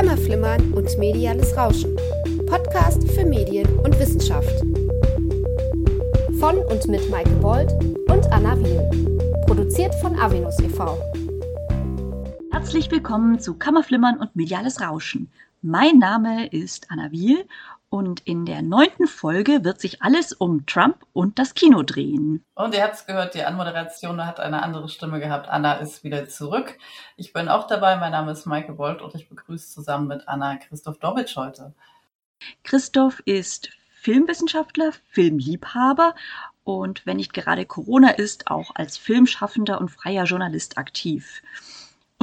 Kammerflimmern und mediales Rauschen. Podcast für Medien und Wissenschaft. Von und mit Maike Bold und Anna Wiel. Produziert von Avenus e.V. Herzlich willkommen zu Kammerflimmern und mediales Rauschen. Mein Name ist Anna Wiel und in der neunten Folge wird sich alles um Trump und das Kino drehen. Und ihr habt es gehört, die Anmoderation hat eine andere Stimme gehabt. Anna ist wieder zurück. Ich bin auch dabei. Mein Name ist Maike Bold und ich begrüße zusammen mit Anna Christoph Dobitsch heute. Christoph ist Filmwissenschaftler, Filmliebhaber und wenn nicht gerade Corona ist, auch als Filmschaffender und freier Journalist aktiv.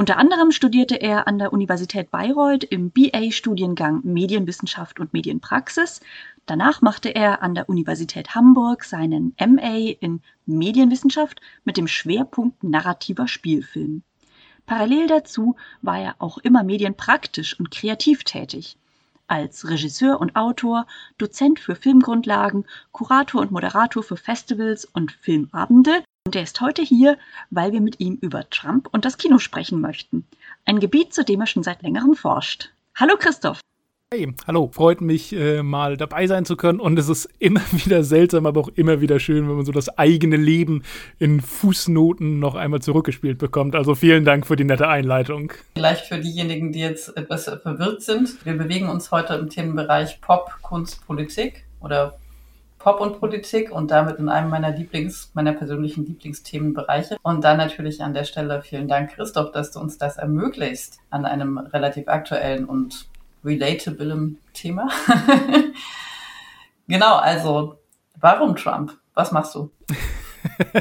Unter anderem studierte er an der Universität Bayreuth im BA-Studiengang Medienwissenschaft und Medienpraxis. Danach machte er an der Universität Hamburg seinen MA in Medienwissenschaft mit dem Schwerpunkt narrativer Spielfilm. Parallel dazu war er auch immer medienpraktisch und kreativ tätig. Als Regisseur und Autor, Dozent für Filmgrundlagen, Kurator und Moderator für Festivals und Filmabende und er ist heute hier, weil wir mit ihm über Trump und das Kino sprechen möchten. Ein Gebiet, zu dem er schon seit längerem forscht. Hallo Christoph. Hey, hallo, freut mich äh, mal dabei sein zu können und es ist immer wieder seltsam, aber auch immer wieder schön, wenn man so das eigene Leben in Fußnoten noch einmal zurückgespielt bekommt. Also vielen Dank für die nette Einleitung. Vielleicht für diejenigen, die jetzt etwas verwirrt sind. Wir bewegen uns heute im Themenbereich Pop, Kunst, Politik oder Pop und Politik und damit in einem meiner Lieblings, meiner persönlichen Lieblingsthemenbereiche. Und dann natürlich an der Stelle vielen Dank, Christoph, dass du uns das ermöglicht an einem relativ aktuellen und relatablem Thema. genau, also warum Trump? Was machst du?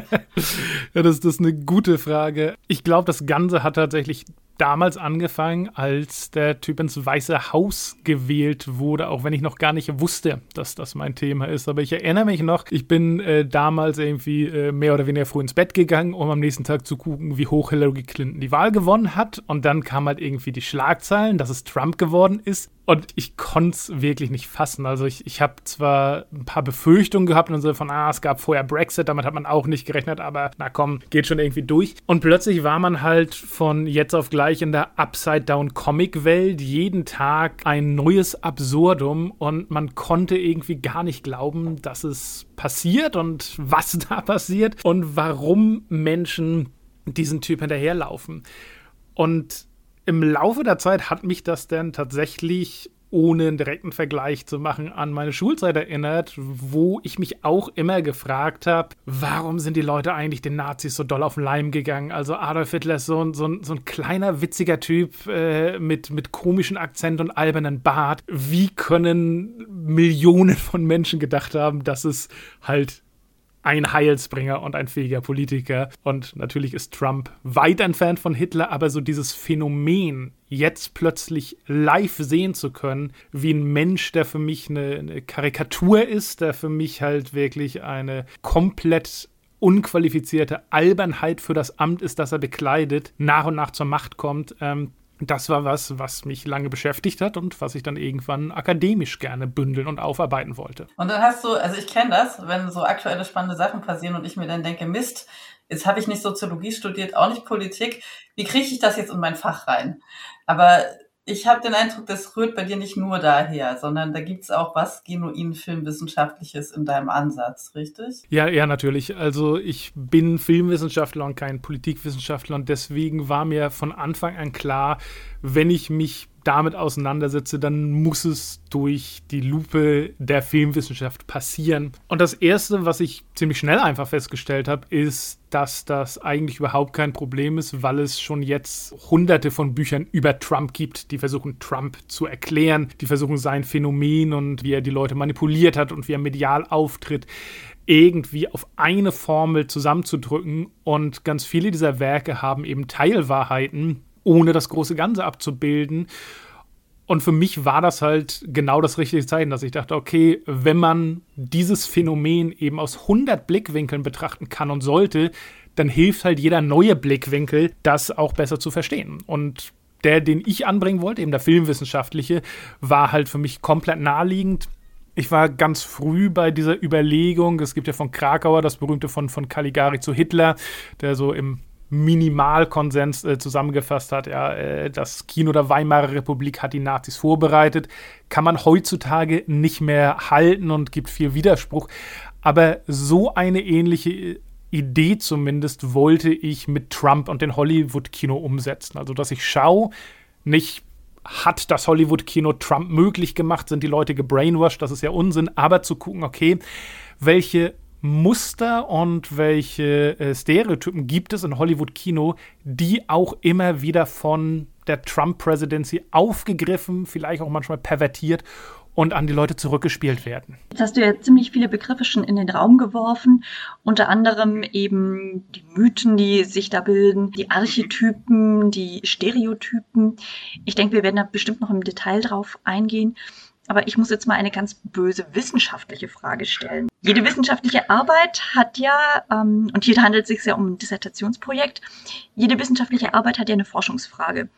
ja, das, das ist eine gute Frage. Ich glaube, das Ganze hat tatsächlich damals angefangen, als der Typ ins Weiße Haus gewählt wurde, auch wenn ich noch gar nicht wusste, dass das mein Thema ist. Aber ich erinnere mich noch, ich bin äh, damals irgendwie äh, mehr oder weniger früh ins Bett gegangen, um am nächsten Tag zu gucken, wie hoch Hillary Clinton die Wahl gewonnen hat. Und dann kam halt irgendwie die Schlagzeilen, dass es Trump geworden ist. Und ich konnte es wirklich nicht fassen. Also ich, ich habe zwar ein paar Befürchtungen gehabt und so von, ah, es gab vorher Brexit, damit hat man auch nicht gerechnet, aber na komm, geht schon irgendwie durch. Und plötzlich war man halt von jetzt auf gleich in der Upside-Down-Comic-Welt jeden Tag ein neues Absurdum und man konnte irgendwie gar nicht glauben, dass es passiert und was da passiert und warum Menschen diesen Typ hinterherlaufen. Und im Laufe der Zeit hat mich das dann tatsächlich ohne einen direkten Vergleich zu machen, an meine Schulzeit erinnert, wo ich mich auch immer gefragt habe, warum sind die Leute eigentlich den Nazis so doll auf den Leim gegangen? Also Adolf Hitler ist so ein, so ein, so ein kleiner, witziger Typ äh, mit, mit komischen Akzent und albernen Bart. Wie können Millionen von Menschen gedacht haben, dass es halt ein Heilsbringer und ein fähiger Politiker. Und natürlich ist Trump weit entfernt von Hitler, aber so dieses Phänomen, jetzt plötzlich live sehen zu können, wie ein Mensch, der für mich eine, eine Karikatur ist, der für mich halt wirklich eine komplett unqualifizierte Albernheit für das Amt ist, das er bekleidet, nach und nach zur Macht kommt. Ähm, das war was, was mich lange beschäftigt hat und was ich dann irgendwann akademisch gerne bündeln und aufarbeiten wollte. Und dann hast du, also ich kenne das, wenn so aktuelle spannende Sachen passieren und ich mir dann denke, Mist, jetzt habe ich nicht Soziologie studiert, auch nicht Politik, wie kriege ich das jetzt in mein Fach rein? Aber ich habe den Eindruck, das rührt bei dir nicht nur daher, sondern da gibt's auch was genuin Filmwissenschaftliches in deinem Ansatz, richtig? Ja, ja, natürlich. Also ich bin Filmwissenschaftler und kein Politikwissenschaftler und deswegen war mir von Anfang an klar, wenn ich mich damit auseinandersetze, dann muss es durch die Lupe der Filmwissenschaft passieren. Und das Erste, was ich ziemlich schnell einfach festgestellt habe, ist, dass das eigentlich überhaupt kein Problem ist, weil es schon jetzt hunderte von Büchern über Trump gibt, die versuchen, Trump zu erklären, die versuchen, sein Phänomen und wie er die Leute manipuliert hat und wie er medial auftritt, irgendwie auf eine Formel zusammenzudrücken. Und ganz viele dieser Werke haben eben Teilwahrheiten, ohne das große Ganze abzubilden. Und für mich war das halt genau das richtige Zeichen, dass ich dachte, okay, wenn man dieses Phänomen eben aus 100 Blickwinkeln betrachten kann und sollte, dann hilft halt jeder neue Blickwinkel, das auch besser zu verstehen. Und der, den ich anbringen wollte, eben der filmwissenschaftliche, war halt für mich komplett naheliegend. Ich war ganz früh bei dieser Überlegung, es gibt ja von Krakauer das berühmte von, von Caligari zu Hitler, der so im Minimalkonsens äh, zusammengefasst hat, ja, äh, das Kino der Weimarer Republik hat die Nazis vorbereitet, kann man heutzutage nicht mehr halten und gibt viel Widerspruch. Aber so eine ähnliche Idee zumindest wollte ich mit Trump und dem Hollywood-Kino umsetzen. Also, dass ich schaue, nicht hat das Hollywood-Kino Trump möglich gemacht, sind die Leute gebrainwashed, das ist ja Unsinn, aber zu gucken, okay, welche Muster und welche äh, Stereotypen gibt es in Hollywood-Kino, die auch immer wieder von der Trump-Presidency aufgegriffen, vielleicht auch manchmal pervertiert und an die Leute zurückgespielt werden. Jetzt hast du ja ziemlich viele Begriffe schon in den Raum geworfen, unter anderem eben die Mythen, die sich da bilden, die Archetypen, die Stereotypen. Ich denke, wir werden da bestimmt noch im Detail drauf eingehen. Aber ich muss jetzt mal eine ganz böse wissenschaftliche Frage stellen. Jede wissenschaftliche Arbeit hat ja, ähm, und hier handelt es sich ja um ein Dissertationsprojekt, jede wissenschaftliche Arbeit hat ja eine Forschungsfrage,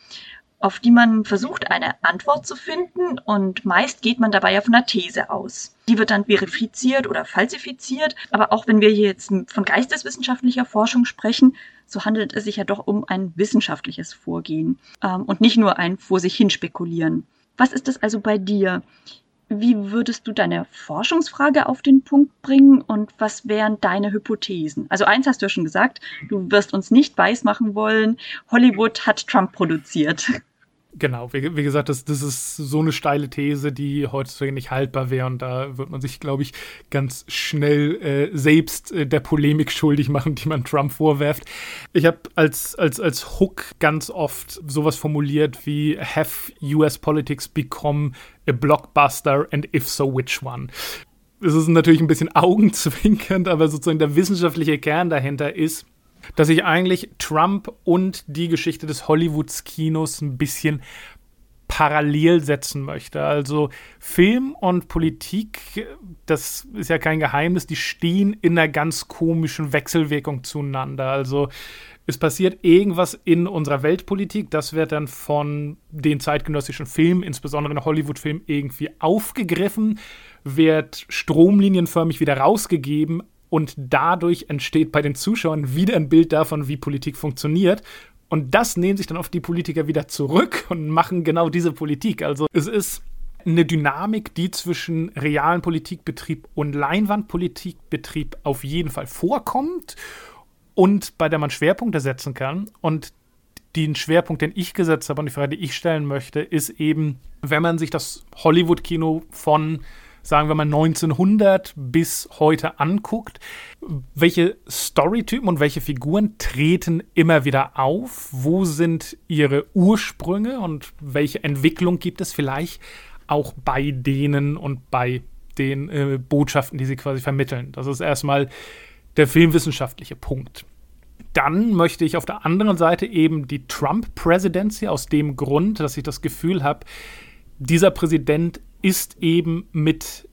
auf die man versucht, eine Antwort zu finden und meist geht man dabei ja von einer These aus. Die wird dann verifiziert oder falsifiziert, aber auch wenn wir hier jetzt von geisteswissenschaftlicher Forschung sprechen, so handelt es sich ja doch um ein wissenschaftliches Vorgehen ähm, und nicht nur ein vor sich hin spekulieren. Was ist das also bei dir? Wie würdest du deine Forschungsfrage auf den Punkt bringen und was wären deine Hypothesen? Also eins hast du ja schon gesagt, du wirst uns nicht weismachen wollen, Hollywood hat Trump produziert. Genau, wie, wie, gesagt, das, das ist so eine steile These, die heutzutage nicht haltbar wäre. Und da wird man sich, glaube ich, ganz schnell äh, selbst äh, der Polemik schuldig machen, die man Trump vorwerft. Ich habe als, als, als Hook ganz oft sowas formuliert wie Have US Politics become a blockbuster and if so, which one? Es ist natürlich ein bisschen augenzwinkernd, aber sozusagen der wissenschaftliche Kern dahinter ist, dass ich eigentlich Trump und die Geschichte des Hollywoods-Kinos ein bisschen parallel setzen möchte. Also Film und Politik, das ist ja kein Geheimnis, die stehen in einer ganz komischen Wechselwirkung zueinander. Also es passiert irgendwas in unserer Weltpolitik, das wird dann von den zeitgenössischen Filmen, insbesondere in Hollywood-Filmen, irgendwie aufgegriffen, wird stromlinienförmig wieder rausgegeben, und dadurch entsteht bei den Zuschauern wieder ein Bild davon, wie Politik funktioniert. Und das nehmen sich dann oft die Politiker wieder zurück und machen genau diese Politik. Also es ist eine Dynamik, die zwischen realen Politikbetrieb und Leinwandpolitikbetrieb auf jeden Fall vorkommt und bei der man Schwerpunkte setzen kann. Und den Schwerpunkt, den ich gesetzt habe und die Frage, die ich stellen möchte, ist eben, wenn man sich das Hollywood-Kino von sagen wir mal 1900 bis heute anguckt, welche Storytypen und welche Figuren treten immer wieder auf? Wo sind ihre Ursprünge und welche Entwicklung gibt es vielleicht auch bei denen und bei den äh, Botschaften, die sie quasi vermitteln? Das ist erstmal der filmwissenschaftliche Punkt. Dann möchte ich auf der anderen Seite eben die Trump-Presidency aus dem Grund, dass ich das Gefühl habe, dieser Präsident ist eben mit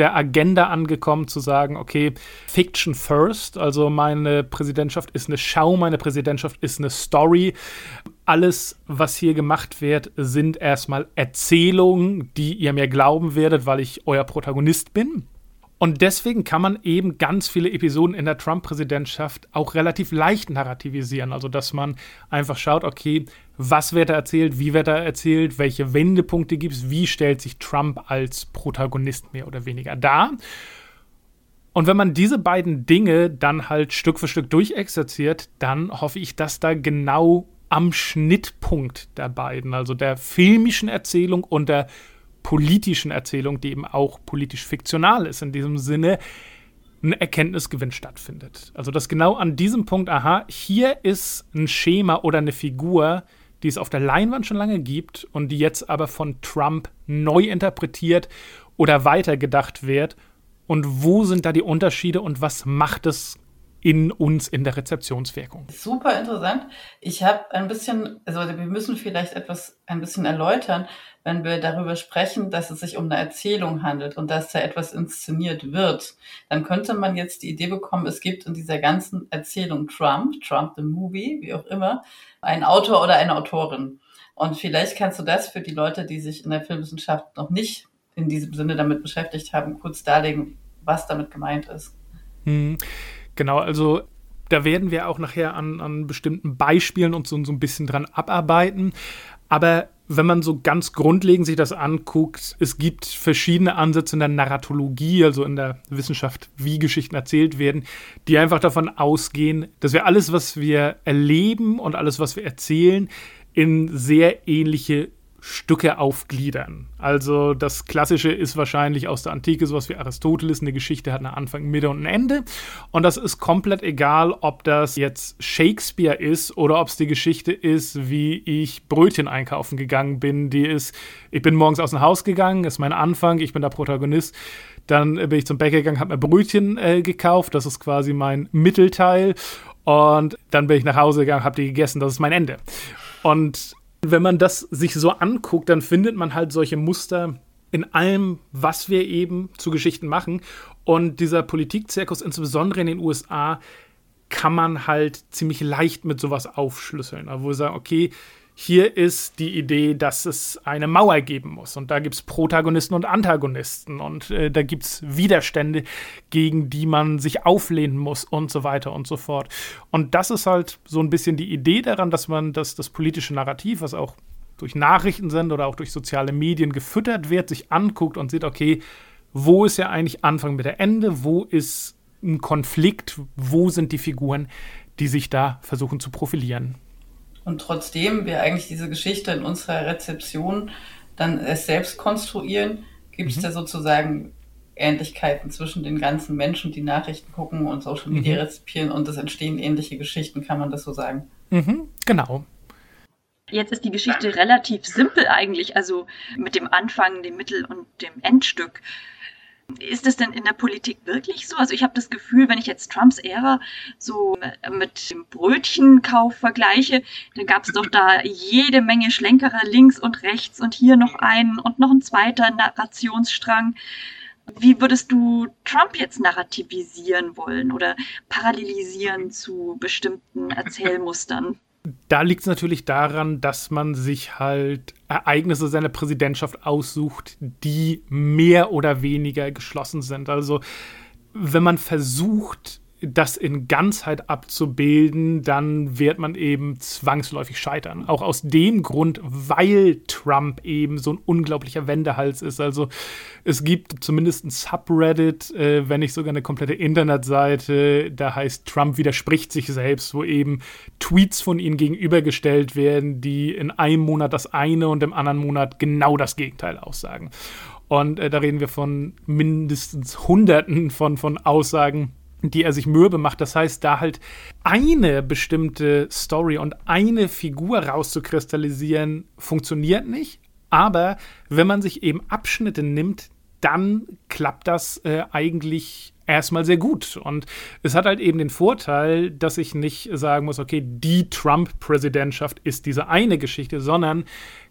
der Agenda angekommen, zu sagen, okay, Fiction first, also meine Präsidentschaft ist eine Schau, meine Präsidentschaft ist eine Story. Alles, was hier gemacht wird, sind erstmal Erzählungen, die ihr mir glauben werdet, weil ich euer Protagonist bin. Und deswegen kann man eben ganz viele Episoden in der Trump-Präsidentschaft auch relativ leicht narrativisieren. Also, dass man einfach schaut, okay, was wird da erzählt, wie wird da erzählt, welche Wendepunkte gibt es, wie stellt sich Trump als Protagonist mehr oder weniger dar. Und wenn man diese beiden Dinge dann halt Stück für Stück durchexerziert, dann hoffe ich, dass da genau am Schnittpunkt der beiden, also der filmischen Erzählung und der politischen Erzählung, die eben auch politisch fiktional ist, in diesem Sinne ein Erkenntnisgewinn stattfindet. Also dass genau an diesem Punkt, aha, hier ist ein Schema oder eine Figur, die es auf der Leinwand schon lange gibt und die jetzt aber von Trump neu interpretiert oder weitergedacht wird. Und wo sind da die Unterschiede und was macht es in uns in der Rezeptionswirkung. Super interessant. Ich habe ein bisschen, also wir müssen vielleicht etwas ein bisschen erläutern, wenn wir darüber sprechen, dass es sich um eine Erzählung handelt und dass da etwas inszeniert wird. Dann könnte man jetzt die Idee bekommen, es gibt in dieser ganzen Erzählung Trump, Trump the Movie, wie auch immer, einen Autor oder eine Autorin. Und vielleicht kannst du das für die Leute, die sich in der Filmwissenschaft noch nicht in diesem Sinne damit beschäftigt haben, kurz darlegen, was damit gemeint ist. Hm. Genau, also Da werden wir auch nachher an, an bestimmten Beispielen und so, so ein bisschen dran abarbeiten. Aber wenn man so ganz grundlegend sich das anguckt, es gibt verschiedene Ansätze in der Narratologie, also in der Wissenschaft, wie Geschichten erzählt werden, die einfach davon ausgehen, dass wir alles, was wir erleben und alles, was wir erzählen, in sehr ähnliche Stücke aufgliedern. Also das Klassische ist wahrscheinlich aus der Antike sowas wie Aristoteles. Eine Geschichte hat einen Anfang, Mitte und ein Ende. Und das ist komplett egal, ob das jetzt Shakespeare ist oder ob es die Geschichte ist, wie ich Brötchen einkaufen gegangen bin. Die ist, ich bin morgens aus dem Haus gegangen, ist mein Anfang, ich bin der Protagonist. Dann bin ich zum Bäcker gegangen, habe mir Brötchen äh, gekauft. Das ist quasi mein Mittelteil. Und dann bin ich nach Hause gegangen, habe die gegessen. Das ist mein Ende. Und wenn man das sich so anguckt, dann findet man halt solche Muster in allem, was wir eben zu Geschichten machen. Und dieser Politikzirkus, insbesondere in den USA, kann man halt ziemlich leicht mit sowas aufschlüsseln. wo wir sagen, okay, hier ist die Idee, dass es eine Mauer geben muss. Und da gibt es Protagonisten und Antagonisten. Und äh, da gibt es Widerstände, gegen die man sich auflehnen muss und so weiter und so fort. Und das ist halt so ein bisschen die Idee daran, dass man das, das politische Narrativ, was auch durch Nachrichten sind oder auch durch soziale Medien gefüttert wird, sich anguckt und sieht, okay, wo ist ja eigentlich Anfang mit der Ende? Wo ist ein Konflikt? Wo sind die Figuren, die sich da versuchen zu profilieren? Und trotzdem wir eigentlich diese Geschichte in unserer Rezeption dann es selbst konstruieren, gibt es mhm. da sozusagen Ähnlichkeiten zwischen den ganzen Menschen, die Nachrichten gucken und Social Media mhm. rezipieren und es entstehen ähnliche Geschichten, kann man das so sagen? Mhm, genau. Jetzt ist die Geschichte relativ simpel eigentlich, also mit dem Anfang, dem Mittel und dem Endstück. Ist es denn in der Politik wirklich so? Also ich habe das Gefühl, wenn ich jetzt Trumps Ära so mit dem Brötchenkauf vergleiche, dann gab es doch da jede Menge Schlenkerer links und rechts und hier noch einen und noch ein zweiter Narrationsstrang. Wie würdest du Trump jetzt narrativisieren wollen oder parallelisieren zu bestimmten Erzählmustern? Da liegt es natürlich daran, dass man sich halt Ereignisse seiner Präsidentschaft aussucht, die mehr oder weniger geschlossen sind. Also wenn man versucht, das in Ganzheit abzubilden, dann wird man eben zwangsläufig scheitern. Auch aus dem Grund, weil Trump eben so ein unglaublicher Wendehals ist. Also es gibt zumindest ein Subreddit, äh, wenn nicht sogar eine komplette Internetseite, da heißt Trump widerspricht sich selbst, wo eben Tweets von ihm gegenübergestellt werden, die in einem Monat das eine und im anderen Monat genau das Gegenteil aussagen. Und äh, da reden wir von mindestens Hunderten von, von Aussagen, die er sich mürbe macht. Das heißt, da halt eine bestimmte Story und eine Figur rauszukristallisieren, funktioniert nicht. Aber wenn man sich eben Abschnitte nimmt, dann klappt das äh, eigentlich erstmal sehr gut. Und es hat halt eben den Vorteil, dass ich nicht sagen muss, okay, die Trump-Präsidentschaft ist diese eine Geschichte, sondern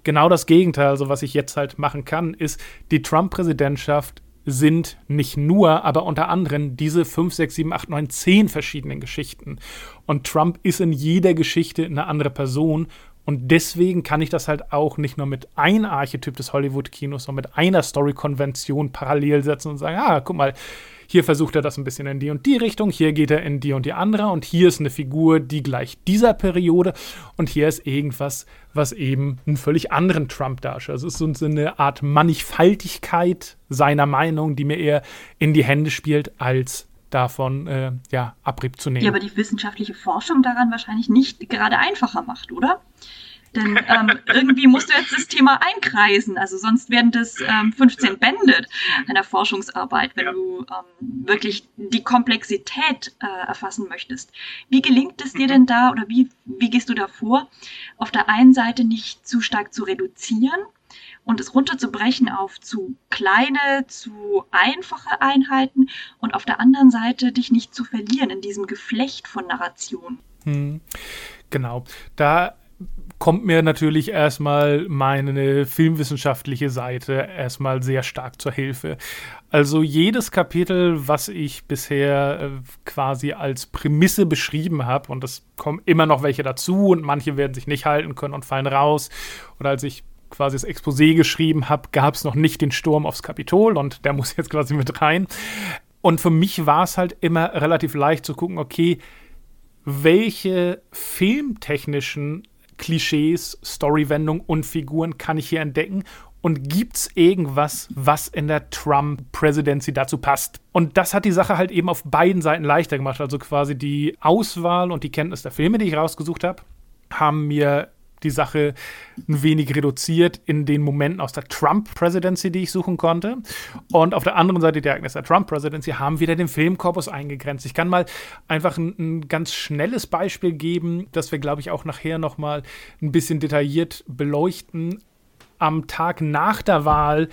genau das Gegenteil. Also was ich jetzt halt machen kann, ist, die Trump-Präsidentschaft sind nicht nur, aber unter anderem diese 5, 6, 7, 8, 9, 10 verschiedenen Geschichten. Und Trump ist in jeder Geschichte eine andere Person. Und deswegen kann ich das halt auch nicht nur mit einem Archetyp des Hollywood-Kinos, sondern mit einer Story-Konvention parallel setzen und sagen, ah, guck mal, hier versucht er das ein bisschen in die und die Richtung, hier geht er in die und die andere und hier ist eine Figur, die gleich dieser Periode und hier ist irgendwas, was eben einen völlig anderen Trump darstellt. Also es ist so eine Art Mannigfaltigkeit seiner Meinung, die mir eher in die Hände spielt, als davon äh, ja, Abrieb zu nehmen. Ja, aber die wissenschaftliche Forschung daran wahrscheinlich nicht gerade einfacher macht, oder? Denn ähm, irgendwie musst du jetzt das Thema einkreisen. Also sonst werden das ähm, 15 Bände einer Forschungsarbeit, wenn du ähm, wirklich die Komplexität äh, erfassen möchtest. Wie gelingt es dir denn da oder wie, wie gehst du da vor, auf der einen Seite nicht zu stark zu reduzieren und es runterzubrechen auf zu kleine, zu einfache Einheiten und auf der anderen Seite dich nicht zu verlieren in diesem Geflecht von Narrationen? Hm, genau. Da kommt mir natürlich erstmal meine filmwissenschaftliche Seite erstmal sehr stark zur Hilfe. Also jedes Kapitel, was ich bisher äh, quasi als Prämisse beschrieben habe, und es kommen immer noch welche dazu und manche werden sich nicht halten können und fallen raus. Oder als ich quasi das Exposé geschrieben habe, gab es noch nicht den Sturm aufs Kapitol und der muss jetzt quasi mit rein. Und für mich war es halt immer relativ leicht zu gucken, okay, welche filmtechnischen Klischees, Storywendungen und Figuren kann ich hier entdecken und gibt es irgendwas, was in der Trump-Presidency dazu passt? Und das hat die Sache halt eben auf beiden Seiten leichter gemacht. Also quasi die Auswahl und die Kenntnis der Filme, die ich rausgesucht habe, haben mir die Sache ein wenig reduziert in den Momenten aus der Trump-Presidency, die ich suchen konnte. Und auf der anderen Seite der Ereignisse der Trump-Presidency haben wieder den Filmkorpus eingegrenzt. Ich kann mal einfach ein, ein ganz schnelles Beispiel geben, das wir, glaube ich, auch nachher nochmal ein bisschen detailliert beleuchten. Am Tag nach der Wahl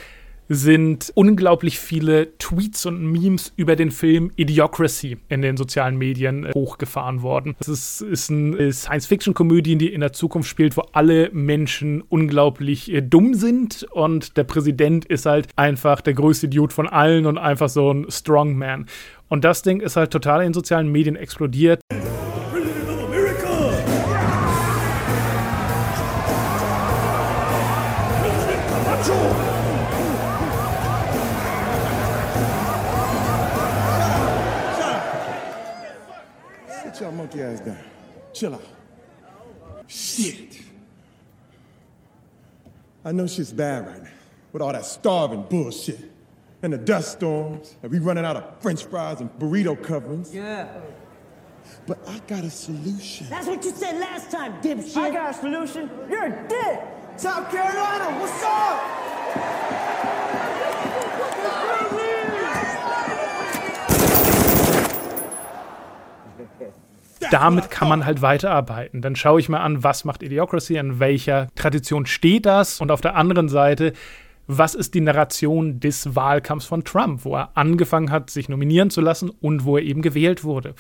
sind unglaublich viele Tweets und Memes über den Film Idiocracy in den sozialen Medien äh, hochgefahren worden. Es ist, ist eine äh, Science-Fiction-Komödie, die in der Zukunft spielt, wo alle Menschen unglaublich äh, dumm sind und der Präsident ist halt einfach der größte Idiot von allen und einfach so ein Strongman. Und das Ding ist halt total in sozialen Medien explodiert. Monkey ass down. Chill out. Shit. I know shit's bad right now with all that starving bullshit and the dust storms and we running out of french fries and burrito coverings. Yeah. But I got a solution. That's what you said last time, dipshit. I got a solution. You're a dick. South Carolina, what's up? Damit kann man halt weiterarbeiten. Dann schaue ich mal an, was macht Idiocracy, an welcher Tradition steht das und auf der anderen Seite, was ist die Narration des Wahlkampfs von Trump, wo er angefangen hat, sich nominieren zu lassen und wo er eben gewählt wurde.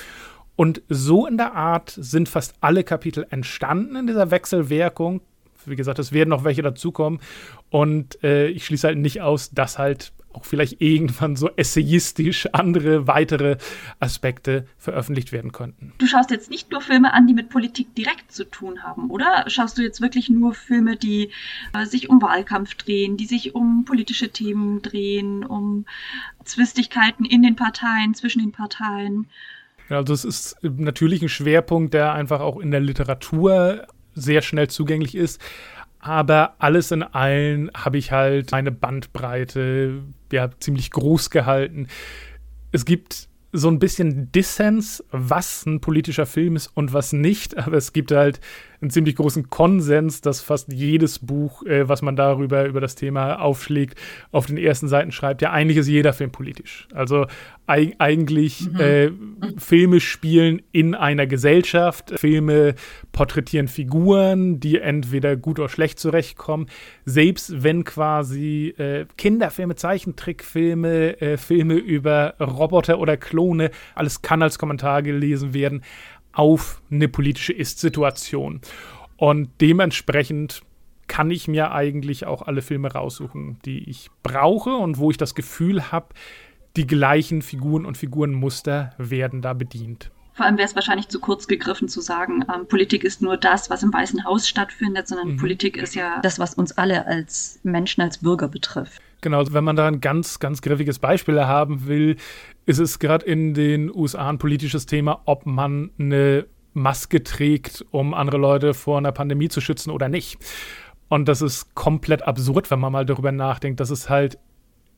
Und so in der Art sind fast alle Kapitel entstanden in dieser Wechselwirkung. Wie gesagt, es werden noch welche dazukommen. Und äh, ich schließe halt nicht aus, dass halt auch vielleicht irgendwann so essayistisch andere weitere Aspekte veröffentlicht werden könnten. Du schaust jetzt nicht nur Filme an, die mit Politik direkt zu tun haben, oder? Schaust du jetzt wirklich nur Filme, die äh, sich um Wahlkampf drehen, die sich um politische Themen drehen, um Zwistigkeiten in den Parteien, zwischen den Parteien? also es ist natürlich ein Schwerpunkt, der einfach auch in der Literatur sehr schnell zugänglich ist. Aber alles in allen habe ich halt meine Bandbreite ja, ziemlich groß gehalten. Es gibt so ein bisschen Dissens, was ein politischer Film ist und was nicht, aber es gibt halt einen ziemlich großen Konsens, dass fast jedes Buch, äh, was man darüber über das Thema aufschlägt, auf den ersten Seiten schreibt, ja, eigentlich ist jeder Film politisch. Also eig eigentlich mhm. äh, Filme spielen in einer Gesellschaft, Filme porträtieren Figuren, die entweder gut oder schlecht zurechtkommen. Selbst wenn quasi äh, Kinderfilme, Zeichentrickfilme, äh, Filme über Roboter oder Klone, alles kann als Kommentar gelesen werden auf eine politische Ist-Situation. Und dementsprechend kann ich mir eigentlich auch alle Filme raussuchen, die ich brauche und wo ich das Gefühl habe, die gleichen Figuren und Figurenmuster werden da bedient. Vor allem wäre es wahrscheinlich zu kurz gegriffen zu sagen, ähm, Politik ist nur das, was im Weißen Haus stattfindet, sondern mhm. Politik ist ja das, was uns alle als Menschen, als Bürger betrifft. Genau, wenn man da ein ganz, ganz griffiges Beispiel haben will, ist es gerade in den USA ein politisches Thema, ob man eine Maske trägt, um andere Leute vor einer Pandemie zu schützen oder nicht. Und das ist komplett absurd, wenn man mal darüber nachdenkt, dass es halt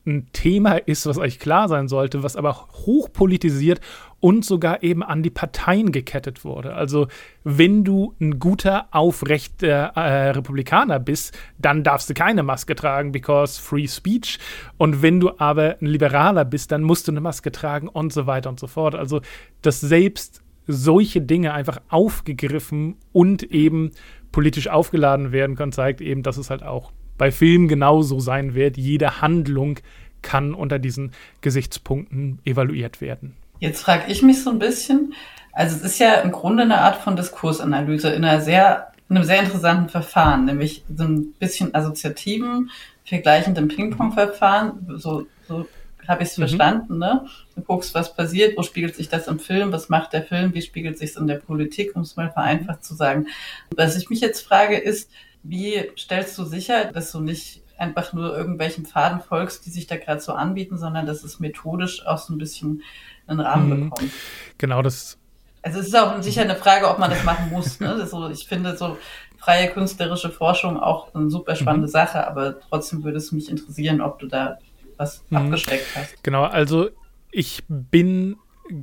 ein Thema ist, was euch klar sein sollte, was aber hochpolitisiert und sogar eben an die Parteien gekettet wurde. Also wenn du ein guter, aufrechter äh, Republikaner bist, dann darfst du keine Maske tragen, because free speech. Und wenn du aber ein Liberaler bist, dann musst du eine Maske tragen und so weiter und so fort. Also dass selbst solche Dinge einfach aufgegriffen und eben politisch aufgeladen werden können, zeigt eben, dass es halt auch bei Filmen genauso sein wird. Jede Handlung kann unter diesen Gesichtspunkten evaluiert werden. Jetzt frage ich mich so ein bisschen, also es ist ja im Grunde eine Art von Diskursanalyse in einer sehr, in einem sehr interessanten Verfahren, nämlich so ein bisschen assoziativen, vergleichenden Ping-Pong-Verfahren, so, so habe ich es mhm. verstanden, ne? Du guckst, was passiert, wo spiegelt sich das im Film, was macht der Film, wie spiegelt sich es in der Politik, um es mal vereinfacht zu sagen. Was ich mich jetzt frage, ist, wie stellst du sicher, dass du nicht einfach nur irgendwelchen Pfaden folgst, die sich da gerade so anbieten, sondern dass es methodisch auch so ein bisschen einen Rahmen mhm. bekommt? Genau, das Also es ist auch sicher eine Frage, ob man das machen muss. Ne? So, ich finde so freie künstlerische Forschung auch eine super spannende mhm. Sache, aber trotzdem würde es mich interessieren, ob du da was mhm. abgesteckt hast. Genau, also ich bin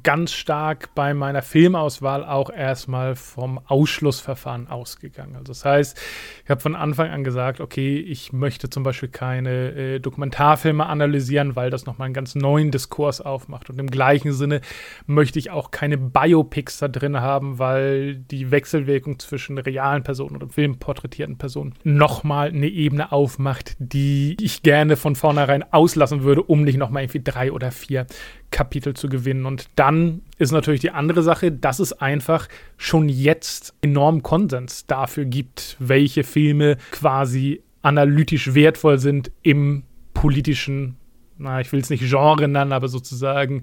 ganz stark bei meiner Filmauswahl auch erstmal vom Ausschlussverfahren ausgegangen. Also das heißt, ich habe von Anfang an gesagt, okay, ich möchte zum Beispiel keine äh, Dokumentarfilme analysieren, weil das nochmal einen ganz neuen Diskurs aufmacht. Und im gleichen Sinne möchte ich auch keine Biopics da drin haben, weil die Wechselwirkung zwischen realen Personen oder filmporträtierten Personen nochmal eine Ebene aufmacht, die ich gerne von vornherein auslassen würde, um nicht nochmal irgendwie drei oder vier Kapitel zu gewinnen. Und dann ist natürlich die andere Sache, dass es einfach schon jetzt enorm Konsens dafür gibt, welche Filme quasi analytisch wertvoll sind im politischen na, ich will es nicht Genre nennen, aber sozusagen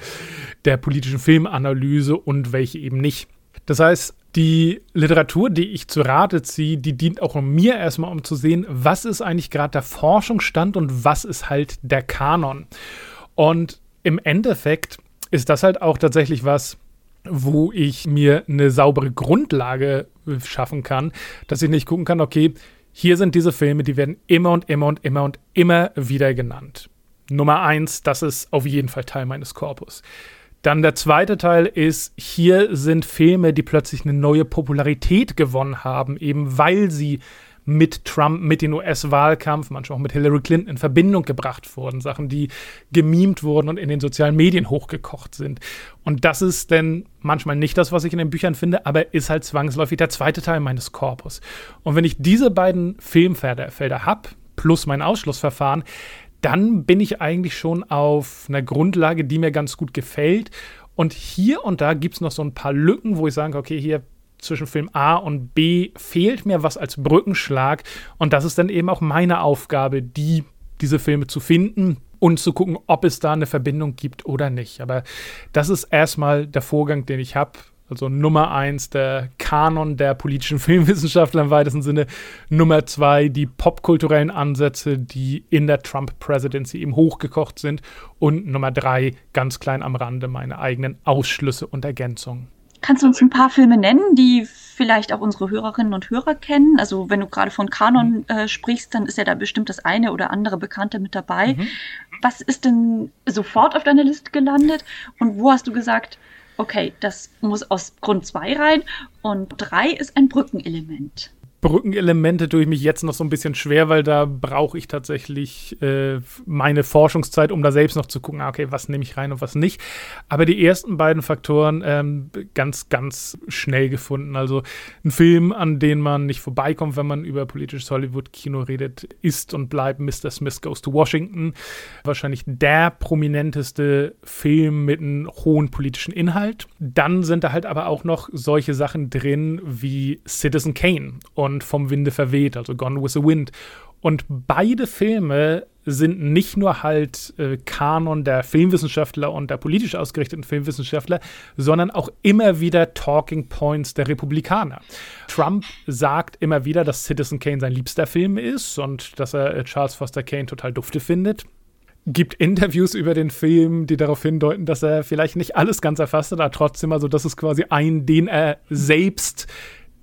der politischen Filmanalyse und welche eben nicht. Das heißt, die Literatur, die ich zu Rate ziehe, die dient auch mir erstmal, um zu sehen, was ist eigentlich gerade der Forschungsstand und was ist halt der Kanon. Und im Endeffekt ist das halt auch tatsächlich was, wo ich mir eine saubere Grundlage schaffen kann, dass ich nicht gucken kann, okay, hier sind diese Filme, die werden immer und immer und immer und immer wieder genannt. Nummer eins, das ist auf jeden Fall Teil meines Korpus. Dann der zweite Teil ist, hier sind Filme, die plötzlich eine neue Popularität gewonnen haben, eben weil sie mit Trump, mit dem US-Wahlkampf, manchmal auch mit Hillary Clinton in Verbindung gebracht wurden. Sachen, die gemimt wurden und in den sozialen Medien hochgekocht sind. Und das ist denn manchmal nicht das, was ich in den Büchern finde, aber ist halt zwangsläufig der zweite Teil meines Korpus. Und wenn ich diese beiden Filmfelder habe, plus mein Ausschlussverfahren, dann bin ich eigentlich schon auf einer Grundlage, die mir ganz gut gefällt. Und hier und da gibt es noch so ein paar Lücken, wo ich sage, okay, hier zwischen Film A und B fehlt mir was als Brückenschlag. Und das ist dann eben auch meine Aufgabe, die, diese Filme zu finden und zu gucken, ob es da eine Verbindung gibt oder nicht. Aber das ist erstmal der Vorgang, den ich habe. Also Nummer eins, der Kanon der politischen Filmwissenschaftler im weitesten Sinne. Nummer zwei, die popkulturellen Ansätze, die in der Trump-Presidency eben hochgekocht sind. Und Nummer drei, ganz klein am Rande, meine eigenen Ausschlüsse und Ergänzungen. Kannst du uns ein paar Filme nennen, die vielleicht auch unsere Hörerinnen und Hörer kennen? Also wenn du gerade von Kanon mhm. äh, sprichst, dann ist ja da bestimmt das eine oder andere Bekannte mit dabei. Mhm. Was ist denn sofort auf deiner Liste gelandet? Und wo hast du gesagt, okay, das muss aus Grund 2 rein und 3 ist ein Brückenelement? Brückenelemente tue ich mich jetzt noch so ein bisschen schwer, weil da brauche ich tatsächlich äh, meine Forschungszeit, um da selbst noch zu gucken, ah, okay, was nehme ich rein und was nicht. Aber die ersten beiden Faktoren ähm, ganz, ganz schnell gefunden. Also ein Film, an den man nicht vorbeikommt, wenn man über politisches Hollywood-Kino redet, ist und bleibt Mr. Smith Goes to Washington. Wahrscheinlich der prominenteste Film mit einem hohen politischen Inhalt. Dann sind da halt aber auch noch solche Sachen drin wie Citizen Kane und und Vom Winde verweht, also Gone with the Wind. Und beide Filme sind nicht nur halt äh, Kanon der Filmwissenschaftler und der politisch ausgerichteten Filmwissenschaftler, sondern auch immer wieder Talking Points der Republikaner. Trump sagt immer wieder, dass Citizen Kane sein liebster Film ist und dass er äh, Charles Foster Kane total dufte findet gibt Interviews über den Film, die darauf hindeuten, dass er vielleicht nicht alles ganz erfasst hat, aber trotzdem, also das ist quasi ein, den er selbst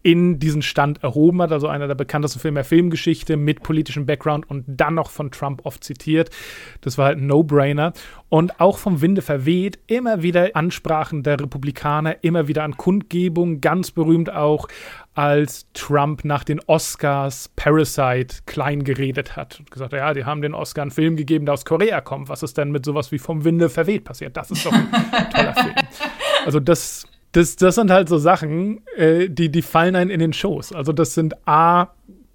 in diesen Stand erhoben hat, also einer der bekanntesten Filme der Filmgeschichte mit politischem Background und dann noch von Trump oft zitiert. Das war halt ein No-Brainer. Und auch vom Winde verweht, immer wieder Ansprachen der Republikaner, immer wieder an Kundgebungen, ganz berühmt auch, als Trump nach den Oscars Parasite klein geredet hat und gesagt, ja, die haben den Oscar einen Film gegeben, der aus Korea kommt. Was ist denn mit sowas wie vom Winde verweht passiert? Das ist doch ein toller Film. Also das das, das sind halt so Sachen, äh, die, die fallen einem in den Schoß. Also das sind A,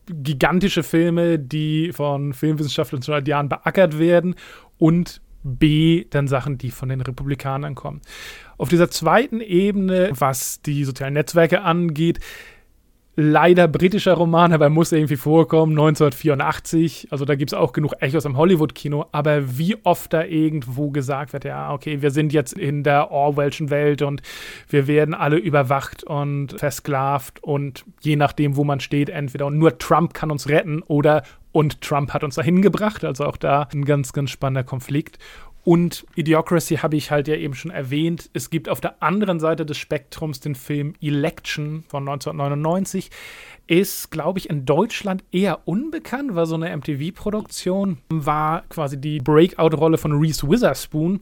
gigantische Filme, die von Filmwissenschaftlern seit Jahren beackert werden und B, dann Sachen, die von den Republikanern kommen. Auf dieser zweiten Ebene, was die sozialen Netzwerke angeht, leider britischer Roman, aber er muss irgendwie vorkommen, 1984. Also da gibt es auch genug Echos im Hollywood-Kino. Aber wie oft da irgendwo gesagt wird, ja, okay, wir sind jetzt in der Orwellschen Welt und wir werden alle überwacht und versklavt und je nachdem, wo man steht, entweder und nur Trump kann uns retten oder und Trump hat uns dahin gebracht. Also auch da ein ganz, ganz spannender Konflikt. Und Idiocracy habe ich halt ja eben schon erwähnt. Es gibt auf der anderen Seite des Spektrums den Film Election von 1999. Ist, glaube ich, in Deutschland eher unbekannt, war so eine MTV-Produktion, war quasi die Breakout-Rolle von Reese Witherspoon.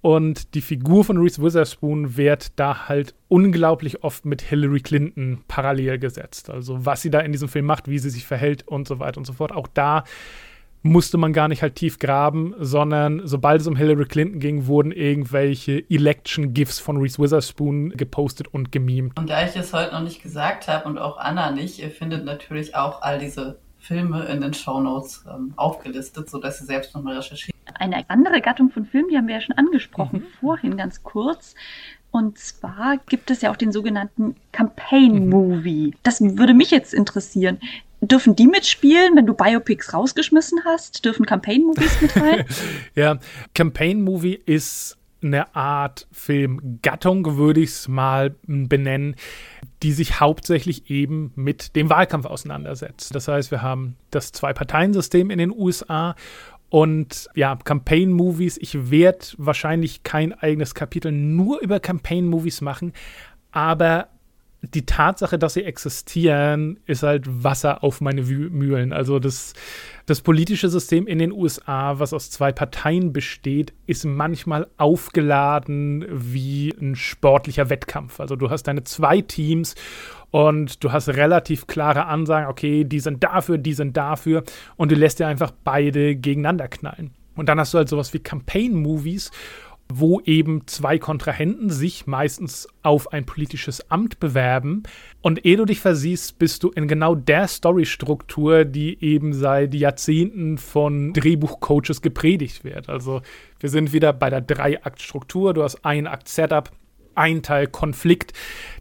Und die Figur von Reese Witherspoon wird da halt unglaublich oft mit Hillary Clinton parallel gesetzt. Also was sie da in diesem Film macht, wie sie sich verhält und so weiter und so fort. Auch da musste man gar nicht halt tief graben, sondern sobald es um Hillary Clinton ging, wurden irgendwelche Election-GIFs von Reese Witherspoon gepostet und gemimt. Und da ich es heute noch nicht gesagt habe und auch Anna nicht, ihr findet natürlich auch all diese Filme in den Shownotes ähm, aufgelistet, sodass ihr selbst nochmal recherchiert. Eine andere Gattung von Filmen, die haben wir ja schon angesprochen, mhm. vorhin ganz kurz. Und zwar gibt es ja auch den sogenannten Campaign-Movie. Das würde mich jetzt interessieren. Dürfen die mitspielen, wenn du Biopics rausgeschmissen hast? Dürfen Campaign-Movies mit rein? ja, Campaign-Movie ist eine Art Filmgattung, würde ich es mal benennen, die sich hauptsächlich eben mit dem Wahlkampf auseinandersetzt. Das heißt, wir haben das Zwei-Parteien-System in den USA und ja, Campaign-Movies. Ich werde wahrscheinlich kein eigenes Kapitel nur über Campaign-Movies machen, aber die Tatsache, dass sie existieren, ist halt Wasser auf meine Mühlen. Also das, das politische System in den USA, was aus zwei Parteien besteht, ist manchmal aufgeladen wie ein sportlicher Wettkampf. Also du hast deine zwei Teams und du hast relativ klare Ansagen, okay, die sind dafür, die sind dafür und du lässt dir einfach beide gegeneinander knallen. Und dann hast du halt sowas wie Campaign-Movies wo eben zwei Kontrahenten sich meistens auf ein politisches Amt bewerben. Und ehe du dich versiehst, bist du in genau der Storystruktur, die eben seit Jahrzehnten von Drehbuchcoaches gepredigt wird. Also wir sind wieder bei der Drei-Akt-Struktur. Du hast ein Akt-Setup, ein Teil Konflikt,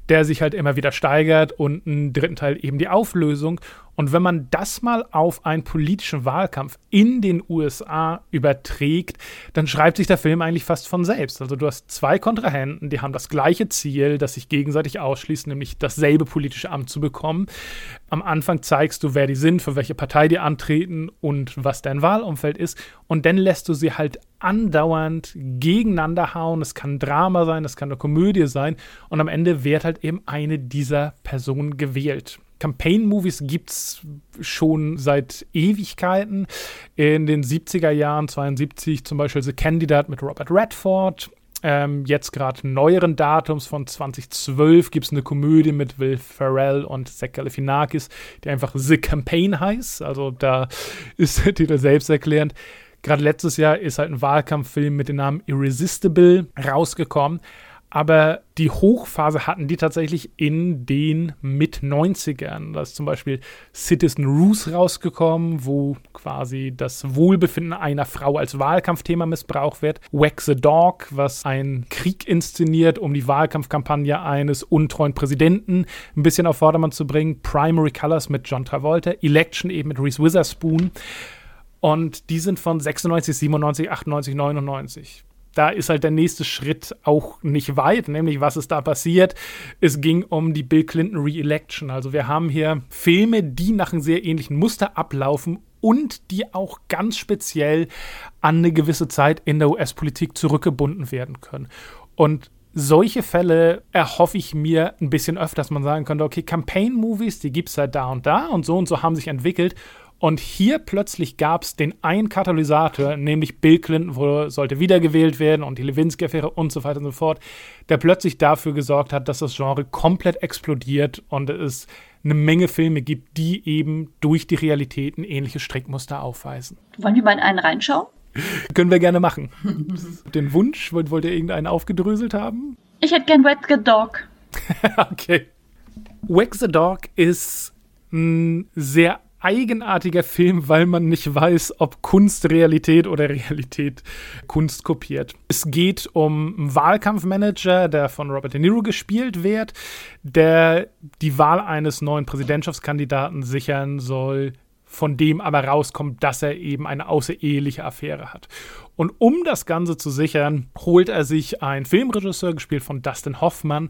der sich halt immer wieder steigert und einen dritten Teil eben die Auflösung. Und wenn man das mal auf einen politischen Wahlkampf in den USA überträgt, dann schreibt sich der Film eigentlich fast von selbst. Also du hast zwei Kontrahenten, die haben das gleiche Ziel, das sich gegenseitig ausschließt, nämlich dasselbe politische Amt zu bekommen. Am Anfang zeigst du, wer die sind, für welche Partei die antreten und was dein Wahlumfeld ist. Und dann lässt du sie halt andauernd gegeneinander hauen. Es kann Drama sein, es kann eine Komödie sein. Und am Ende wird halt eben eine dieser Personen gewählt. Campaign-Movies gibt es schon seit Ewigkeiten. In den 70er Jahren, 72 zum Beispiel The Candidate mit Robert Redford. Ähm, jetzt gerade neueren Datums von 2012 gibt es eine Komödie mit Will Ferrell und Zach Galifianakis, die einfach The Campaign heißt. Also da ist der Titel selbsterklärend. Gerade letztes Jahr ist halt ein Wahlkampffilm mit dem Namen Irresistible rausgekommen. Aber die Hochphase hatten die tatsächlich in den Mit-90ern. Da ist zum Beispiel Citizen Ruth rausgekommen, wo quasi das Wohlbefinden einer Frau als Wahlkampfthema missbraucht wird. Wax the Dog, was einen Krieg inszeniert, um die Wahlkampfkampagne eines untreuen Präsidenten ein bisschen auf Vordermann zu bringen. Primary Colors mit John Travolta. Election eben mit Reese Witherspoon. Und die sind von 96, 97, 98, 99 da ist halt der nächste Schritt auch nicht weit, nämlich was ist da passiert? Es ging um die Bill Clinton Re-Election. Also wir haben hier Filme, die nach einem sehr ähnlichen Muster ablaufen und die auch ganz speziell an eine gewisse Zeit in der US-Politik zurückgebunden werden können. Und solche Fälle erhoffe ich mir ein bisschen öfter, dass man sagen könnte, okay, Campaign-Movies, die gibt es halt da und da und so und so haben sich entwickelt und hier plötzlich gab es den einen Katalysator, nämlich Bill Clinton wo sollte wiedergewählt werden und die Lewinsky-Affäre und so weiter und so fort, der plötzlich dafür gesorgt hat, dass das Genre komplett explodiert und es eine Menge Filme gibt, die eben durch die Realitäten ähnliche Strickmuster aufweisen. Wollen wir mal in einen reinschauen? Können wir gerne machen. Den Wunsch, wollt, wollt ihr irgendeinen aufgedröselt haben? Ich hätte gern Wet the Dog. okay. Wag the Dog ist ein sehr eigenartiger Film, weil man nicht weiß, ob Kunst Realität oder Realität Kunst kopiert. Es geht um einen Wahlkampfmanager, der von Robert De Niro gespielt wird, der die Wahl eines neuen Präsidentschaftskandidaten sichern soll, von dem aber rauskommt, dass er eben eine außereheliche Affäre hat. Und um das Ganze zu sichern, holt er sich einen Filmregisseur, gespielt von Dustin Hoffmann,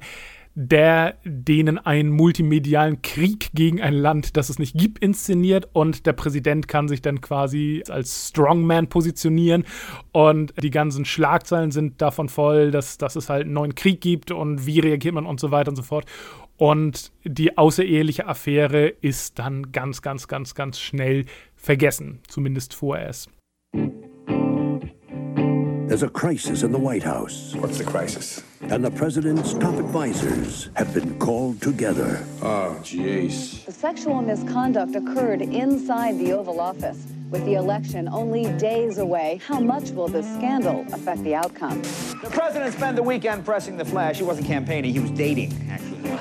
der denen einen multimedialen Krieg gegen ein Land, das es nicht gibt, inszeniert und der Präsident kann sich dann quasi als Strongman positionieren und die ganzen Schlagzeilen sind davon voll, dass, dass es halt einen neuen Krieg gibt und wie reagiert man und so weiter und so fort. Und die außereheliche Affäre ist dann ganz, ganz, ganz, ganz schnell vergessen, zumindest vorerst. There's a crisis in the White House. What's the crisis? And the president's top advisors have been called together. Oh, jeez. The sexual misconduct occurred inside the Oval Office. With the election only days away, how much will this scandal affect the outcome? The president spent the weekend pressing the flash. He wasn't campaigning, he was dating, actually.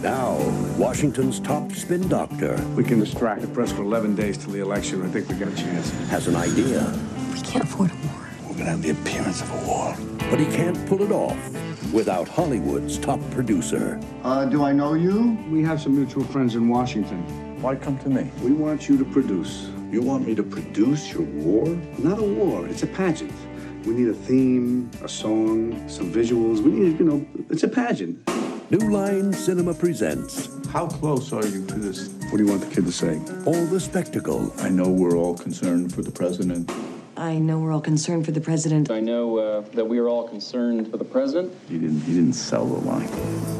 Now, Washington's top spin doctor We can distract the press for 11 days till the election. I think we got a chance. has an idea, We can't afford a war. We're have the appearance of a war. but he can't pull it off without Hollywood's top producer. Uh, do I know you? We have some mutual friends in Washington. Why come to me? We want you to produce. You want me to produce your war? Not a war, it's a pageant. We need a theme, a song, some visuals. We need, you know, it's a pageant. New Line Cinema presents How close are you to this? What do you want the kid to say? all the spectacle, I know we're all concerned for the president. I know we're all concerned for the president. I know uh, that we are all concerned for the president. He didn't, he didn't sell the line.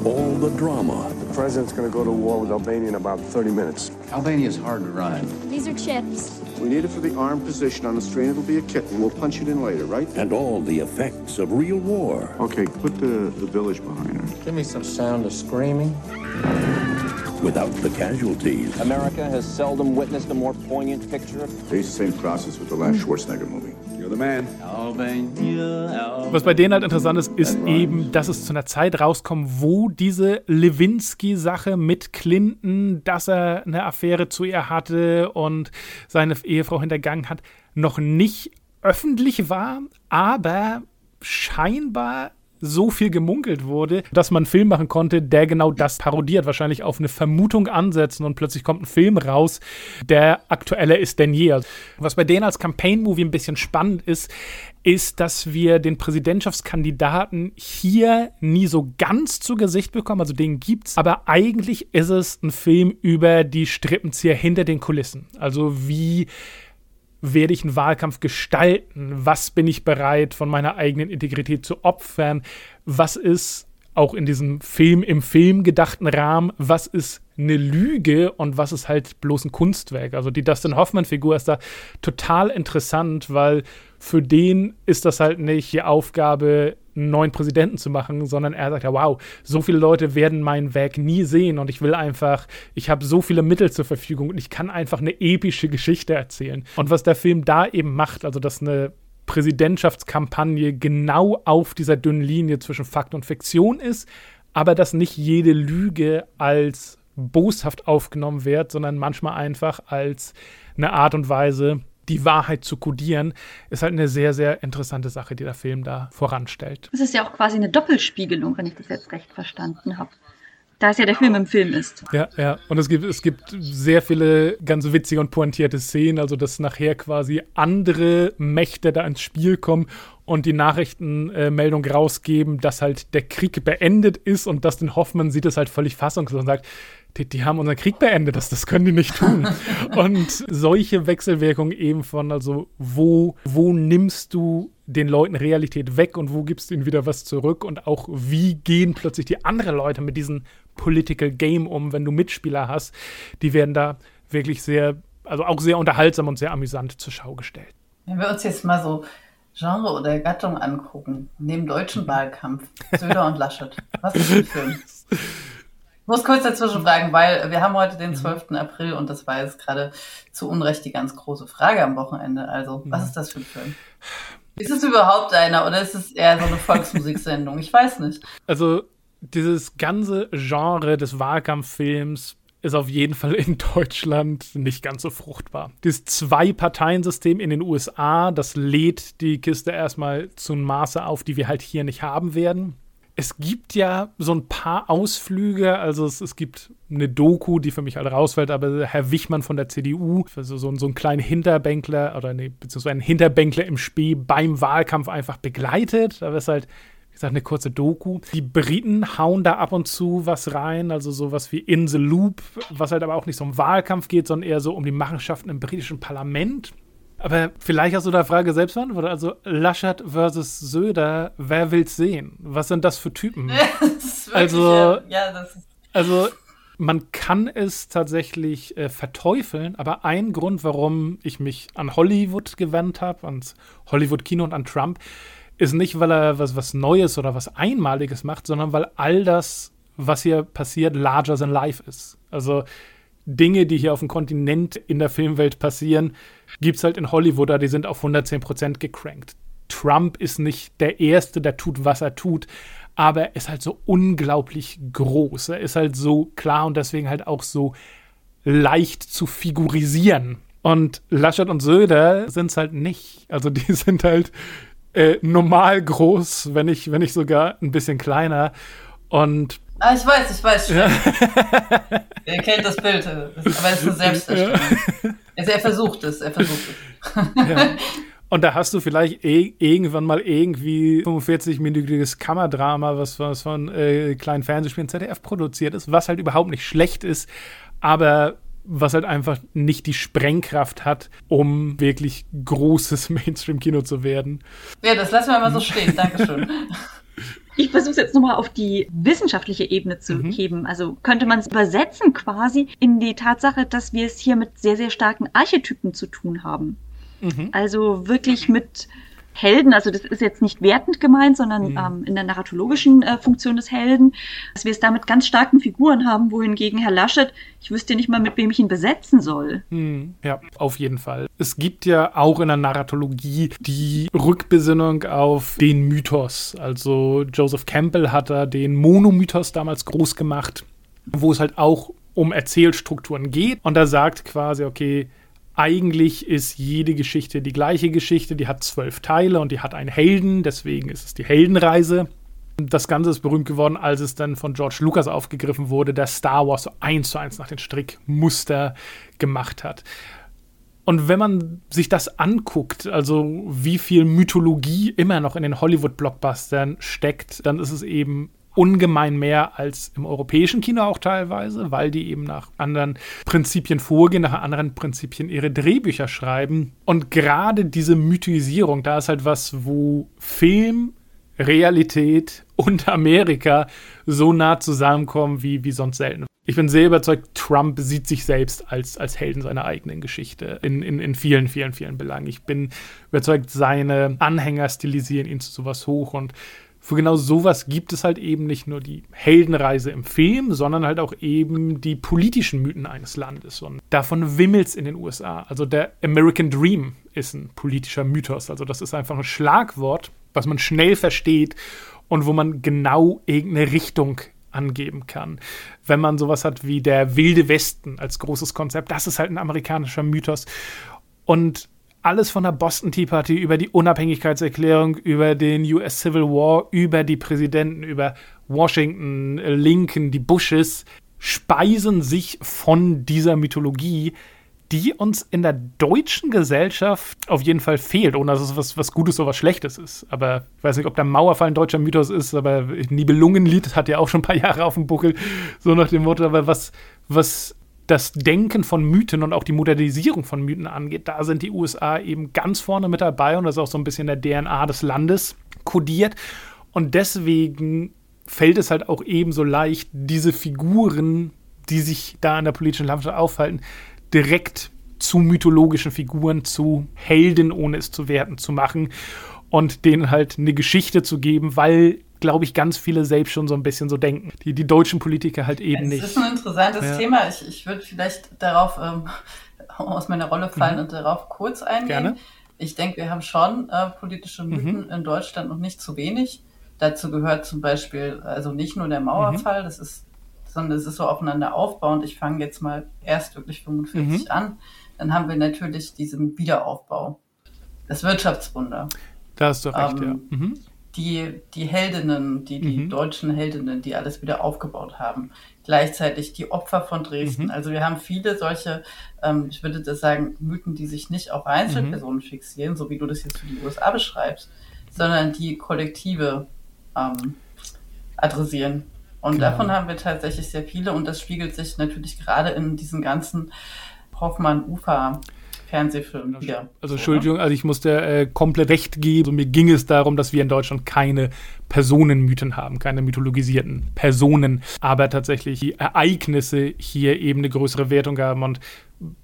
all the drama, The president's going to go to war with Albania in about 30 minutes. Albania's hard to run. These are chips. We need it for the arm position on the screen. It'll be a kitten. We'll punch it in later, right? and all the effects of real war. Okay, put the, the village behind her. Give me some sound of screaming. Without the casualties, America has seldom witnessed a more poignant picture of They same process with the last Schwarzenegger movie. You're the man. Was bei denen halt interessant ist, ist eben, dass es zu einer Zeit rauskommt, wo diese Lewinsky-Sache mit Clinton, dass er eine Affäre zu ihr hatte und seine Ehefrau hintergangen hat, noch nicht öffentlich war, aber scheinbar so viel gemunkelt wurde, dass man einen Film machen konnte, der genau das parodiert, wahrscheinlich auf eine Vermutung ansetzen und plötzlich kommt ein Film raus, der aktueller ist denn je. Was bei denen als Campaign-Movie ein bisschen spannend ist, ist, dass wir den Präsidentschaftskandidaten hier nie so ganz zu Gesicht bekommen, also den gibt's, aber eigentlich ist es ein Film über die Strippenzieher hinter den Kulissen. Also wie werde ich einen Wahlkampf gestalten? Was bin ich bereit, von meiner eigenen Integrität zu opfern? Was ist auch in diesem Film, im Film gedachten Rahmen, was ist eine Lüge und was ist halt bloß ein Kunstwerk? Also die Dustin Hoffman-Figur ist da total interessant, weil für den ist das halt nicht die Aufgabe, einen neuen Präsidenten zu machen, sondern er sagt ja, wow, so viele Leute werden mein Werk nie sehen und ich will einfach, ich habe so viele Mittel zur Verfügung und ich kann einfach eine epische Geschichte erzählen. Und was der Film da eben macht, also dass eine Präsidentschaftskampagne genau auf dieser dünnen Linie zwischen Fakt und Fiktion ist, aber dass nicht jede Lüge als boshaft aufgenommen wird, sondern manchmal einfach als eine Art und Weise, die Wahrheit zu kodieren, ist halt eine sehr, sehr interessante Sache, die der Film da voranstellt. Das ist ja auch quasi eine Doppelspiegelung, wenn ich das jetzt recht verstanden habe. Da es ja der Film im Film ist. Ja, ja. Und es gibt, es gibt sehr viele ganz witzige und pointierte Szenen, also dass nachher quasi andere Mächte da ins Spiel kommen und die Nachrichtenmeldung rausgeben, dass halt der Krieg beendet ist und Dustin Hoffmann sieht es halt völlig fassungslos und sagt, die, die haben unseren Krieg beendet, das, das können die nicht tun. und solche Wechselwirkungen eben von, also wo, wo nimmst du den Leuten Realität weg und wo gibst du ihnen wieder was zurück und auch wie gehen plötzlich die anderen Leute mit diesem Political Game um, wenn du Mitspieler hast, die werden da wirklich sehr, also auch sehr unterhaltsam und sehr amüsant zur Schau gestellt. Wenn wir uns jetzt mal so Genre oder Gattung angucken, neben deutschen Wahlkampf, Söder und Laschet, was ist das für ein Film? Ich muss kurz dazwischen fragen, weil wir haben heute den 12. April und das war jetzt gerade zu Unrecht die ganz große Frage am Wochenende. Also, was ist das für ein Film? Ist es überhaupt einer oder ist es eher so eine Volksmusiksendung? Ich weiß nicht. Also, dieses ganze Genre des Wahlkampffilms ist auf jeden Fall in Deutschland nicht ganz so fruchtbar. Dieses Zwei-Parteien-System in den USA, das lädt die Kiste erstmal zu einem Maße auf, die wir halt hier nicht haben werden. Es gibt ja so ein paar Ausflüge, also es, es gibt eine Doku, die für mich halt rausfällt, aber Herr Wichmann von der CDU, also so, so einen kleinen Hinterbänkler oder nee, beziehungsweise einen Hinterbänkler im Spee beim Wahlkampf einfach begleitet. Da ist halt wie gesagt, eine kurze Doku. Die Briten hauen da ab und zu was rein, also sowas wie In the Loop, was halt aber auch nicht so um Wahlkampf geht, sondern eher so um die Machenschaften im britischen Parlament. Aber vielleicht hast du da Frage selbst beantwortet. Also Laschet versus Söder, wer will's sehen? Was sind das für Typen? Wirklich, also, ja, also man kann es tatsächlich äh, verteufeln, aber ein Grund, warum ich mich an Hollywood gewandt habe, ans Hollywood-Kino und an Trump, ist nicht, weil er was, was Neues oder was Einmaliges macht, sondern weil all das, was hier passiert, larger than life ist. Also Dinge, die hier auf dem Kontinent in der Filmwelt passieren, gibt es halt in Hollywood, die sind auf 110% gecrankt. Trump ist nicht der Erste, der tut, was er tut, aber er ist halt so unglaublich groß. Er ist halt so klar und deswegen halt auch so leicht zu figurisieren. Und Laschet und Söder sind es halt nicht. Also die sind halt äh, normal groß, wenn nicht, wenn nicht sogar ein bisschen kleiner. Und Ah, ich weiß, ich weiß. Ja. er kennt das Bild, aber es ist eine Selbstdarstellung. Ja. Also er versucht es, er versucht es. Ja. Und da hast du vielleicht e irgendwann mal irgendwie 45-minütiges Kammerdrama, was, was von äh, kleinen Fernsehspielen ZDF produziert ist, was halt überhaupt nicht schlecht ist, aber was halt einfach nicht die Sprengkraft hat, um wirklich großes Mainstream-Kino zu werden. Ja, das lassen wir mal so stehen. Dankeschön. Ich versuche es jetzt nochmal auf die wissenschaftliche Ebene zu mhm. heben. Also könnte man es übersetzen quasi in die Tatsache, dass wir es hier mit sehr, sehr starken Archetypen zu tun haben. Mhm. Also wirklich mit Helden, also das ist jetzt nicht wertend gemeint, sondern mhm. ähm, in der narratologischen äh, Funktion des Helden, dass wir es da mit ganz starken Figuren haben, wohingegen Herr Laschet, ich wüsste nicht mal, mit wem ich ihn besetzen soll. Mhm. Ja, auf jeden Fall. Es gibt ja auch in der Narratologie die Rückbesinnung auf den Mythos. Also Joseph Campbell hat da den Monomythos damals groß gemacht, wo es halt auch um Erzählstrukturen geht. Und er sagt quasi, okay, eigentlich ist jede Geschichte die gleiche Geschichte, die hat zwölf Teile und die hat einen Helden, deswegen ist es die Heldenreise. Das Ganze ist berühmt geworden, als es dann von George Lucas aufgegriffen wurde, der Star Wars so eins zu eins nach den Strickmuster gemacht hat. Und wenn man sich das anguckt, also wie viel Mythologie immer noch in den Hollywood-Blockbustern steckt, dann ist es eben ungemein mehr als im europäischen Kino auch teilweise, weil die eben nach anderen Prinzipien vorgehen, nach anderen Prinzipien ihre Drehbücher schreiben. Und gerade diese Mythisierung, da ist halt was, wo Film, Realität und Amerika so nah zusammenkommen wie, wie sonst selten. Ich bin sehr überzeugt, Trump sieht sich selbst als, als Helden seiner eigenen Geschichte in, in, in vielen, vielen, vielen Belangen. Ich bin überzeugt, seine Anhänger stilisieren ihn zu sowas hoch und für genau sowas gibt es halt eben nicht nur die Heldenreise im Film, sondern halt auch eben die politischen Mythen eines Landes. Und davon wimmelt es in den USA. Also der American Dream ist ein politischer Mythos. Also das ist einfach ein Schlagwort, was man schnell versteht und wo man genau irgendeine Richtung angeben kann. Wenn man sowas hat wie der Wilde Westen als großes Konzept, das ist halt ein amerikanischer Mythos. Und alles von der Boston Tea Party über die Unabhängigkeitserklärung, über den US Civil War, über die Präsidenten, über Washington, Lincoln, die Bushes, speisen sich von dieser Mythologie, die uns in der deutschen Gesellschaft auf jeden Fall fehlt, ohne dass es was, was Gutes oder was Schlechtes ist. Aber ich weiß nicht, ob der Mauerfall ein deutscher Mythos ist, aber Nibelungenlied hat ja auch schon ein paar Jahre auf dem Buckel, so nach dem Motto, aber was, was das Denken von Mythen und auch die Modernisierung von Mythen angeht, da sind die USA eben ganz vorne mit dabei und das ist auch so ein bisschen der DNA des Landes kodiert. Und deswegen fällt es halt auch ebenso leicht, diese Figuren, die sich da in der politischen Landschaft aufhalten, direkt zu mythologischen Figuren, zu Helden, ohne es zu werten, zu machen und denen halt eine Geschichte zu geben, weil glaube ich, ganz viele selbst schon so ein bisschen so denken. Die, die deutschen Politiker halt eben nicht. Das ist ein interessantes ja. Thema. Ich, ich würde vielleicht darauf ähm, aus meiner Rolle fallen mhm. und darauf kurz eingehen. Gerne. Ich denke, wir haben schon äh, politische Mythen mhm. in Deutschland noch nicht zu wenig. Dazu gehört zum Beispiel, also nicht nur der Mauerfall, mhm. das ist, sondern es ist so aufeinander aufbauend. Ich fange jetzt mal erst wirklich 45 mhm. an. Dann haben wir natürlich diesen Wiederaufbau. Das Wirtschaftswunder. Da hast du recht, ähm, ja. Die, die Heldinnen, die, die mhm. deutschen Heldinnen, die alles wieder aufgebaut haben. Gleichzeitig die Opfer von Dresden. Mhm. Also wir haben viele solche, ähm, ich würde das sagen, Mythen, die sich nicht auf Einzelpersonen mhm. fixieren, so wie du das jetzt für die USA beschreibst, sondern die kollektive ähm, adressieren. Und Genau. davon haben wir tatsächlich sehr viele und das spiegelt sich natürlich gerade in diesen ganzen Hoffmann-Ufer-Fernsehfilmen wieder. Also Entschuldigung, also ich musste äh, komplett recht geben. Also mir ging es darum, dass wir in Deutschland keine Personenmythen haben, keine mythologisierten Personen, aber tatsächlich die Ereignisse hier eben eine größere Wertung haben und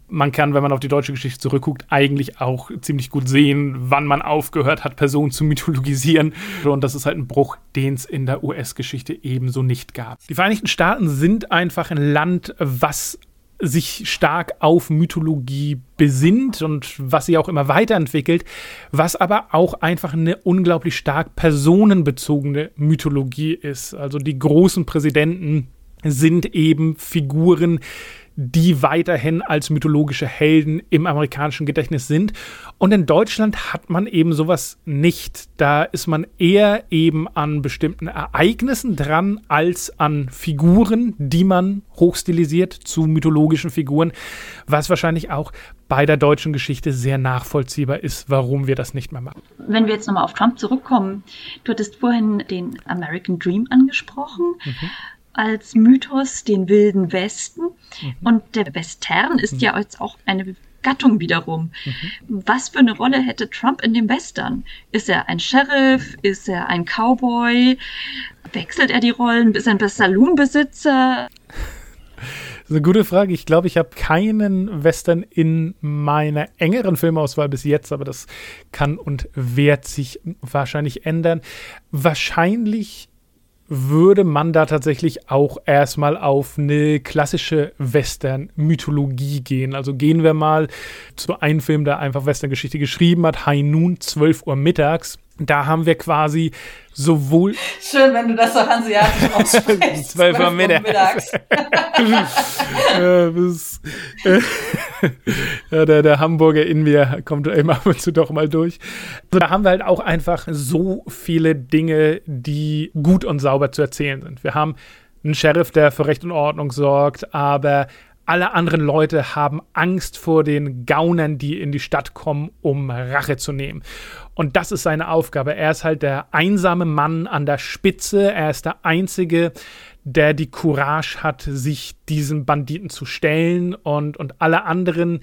man kann, wenn man auf die deutsche Geschichte zurückguckt, eigentlich auch ziemlich gut sehen, wann man aufgehört hat, Personen zu mythologisieren. Und das ist halt ein Bruch, den es in der US-Geschichte ebenso nicht gab. Die Vereinigten Staaten sind einfach ein Land, was sich stark auf Mythologie besinnt und was sie auch immer weiterentwickelt, was aber auch einfach eine unglaublich stark personenbezogene Mythologie ist. Also die großen Präsidenten sind eben Figuren, die weiterhin als mythologische Helden im amerikanischen Gedächtnis sind. Und in Deutschland hat man eben sowas nicht. Da ist man eher eben an bestimmten Ereignissen dran als an Figuren, die man hochstilisiert zu mythologischen Figuren, was wahrscheinlich auch bei der deutschen Geschichte sehr nachvollziehbar ist, warum wir das nicht mehr machen. Wenn wir jetzt nochmal auf Trump zurückkommen, du hattest vorhin den American Dream angesprochen. Mhm als Mythos den Wilden Westen. Mhm. Und der Western ist mhm. ja jetzt auch eine Gattung wiederum. Mhm. Was für eine Rolle hätte Trump in dem Western? Ist er ein Sheriff? Ist er ein Cowboy? Wechselt er die Rollen? Ist er ein Saloonbesitzer? Das ist eine gute Frage. Ich glaube, ich habe keinen Western in meiner engeren Filmauswahl bis jetzt, aber das kann und wird sich wahrscheinlich ändern. Wahrscheinlich würde man da tatsächlich auch erstmal auf eine klassische Western-Mythologie gehen. Also gehen wir mal zu einem Film, der einfach Western-Geschichte geschrieben hat, High Noon, 12 Uhr mittags. Da haben wir quasi sowohl. Schön, wenn du das so hanseatisch aussprichst. 12 Uhr mittags. ja, äh, ja, der, der Hamburger in mir kommt eben ab und zu doch mal durch. Also da haben wir halt auch einfach so viele Dinge, die gut und sauber zu erzählen sind. Wir haben einen Sheriff, der für Recht und Ordnung sorgt, aber alle anderen Leute haben Angst vor den Gaunern, die in die Stadt kommen, um Rache zu nehmen. Und das ist seine Aufgabe. Er ist halt der einsame Mann an der Spitze. Er ist der Einzige, der die Courage hat, sich diesen Banditen zu stellen. Und, und alle anderen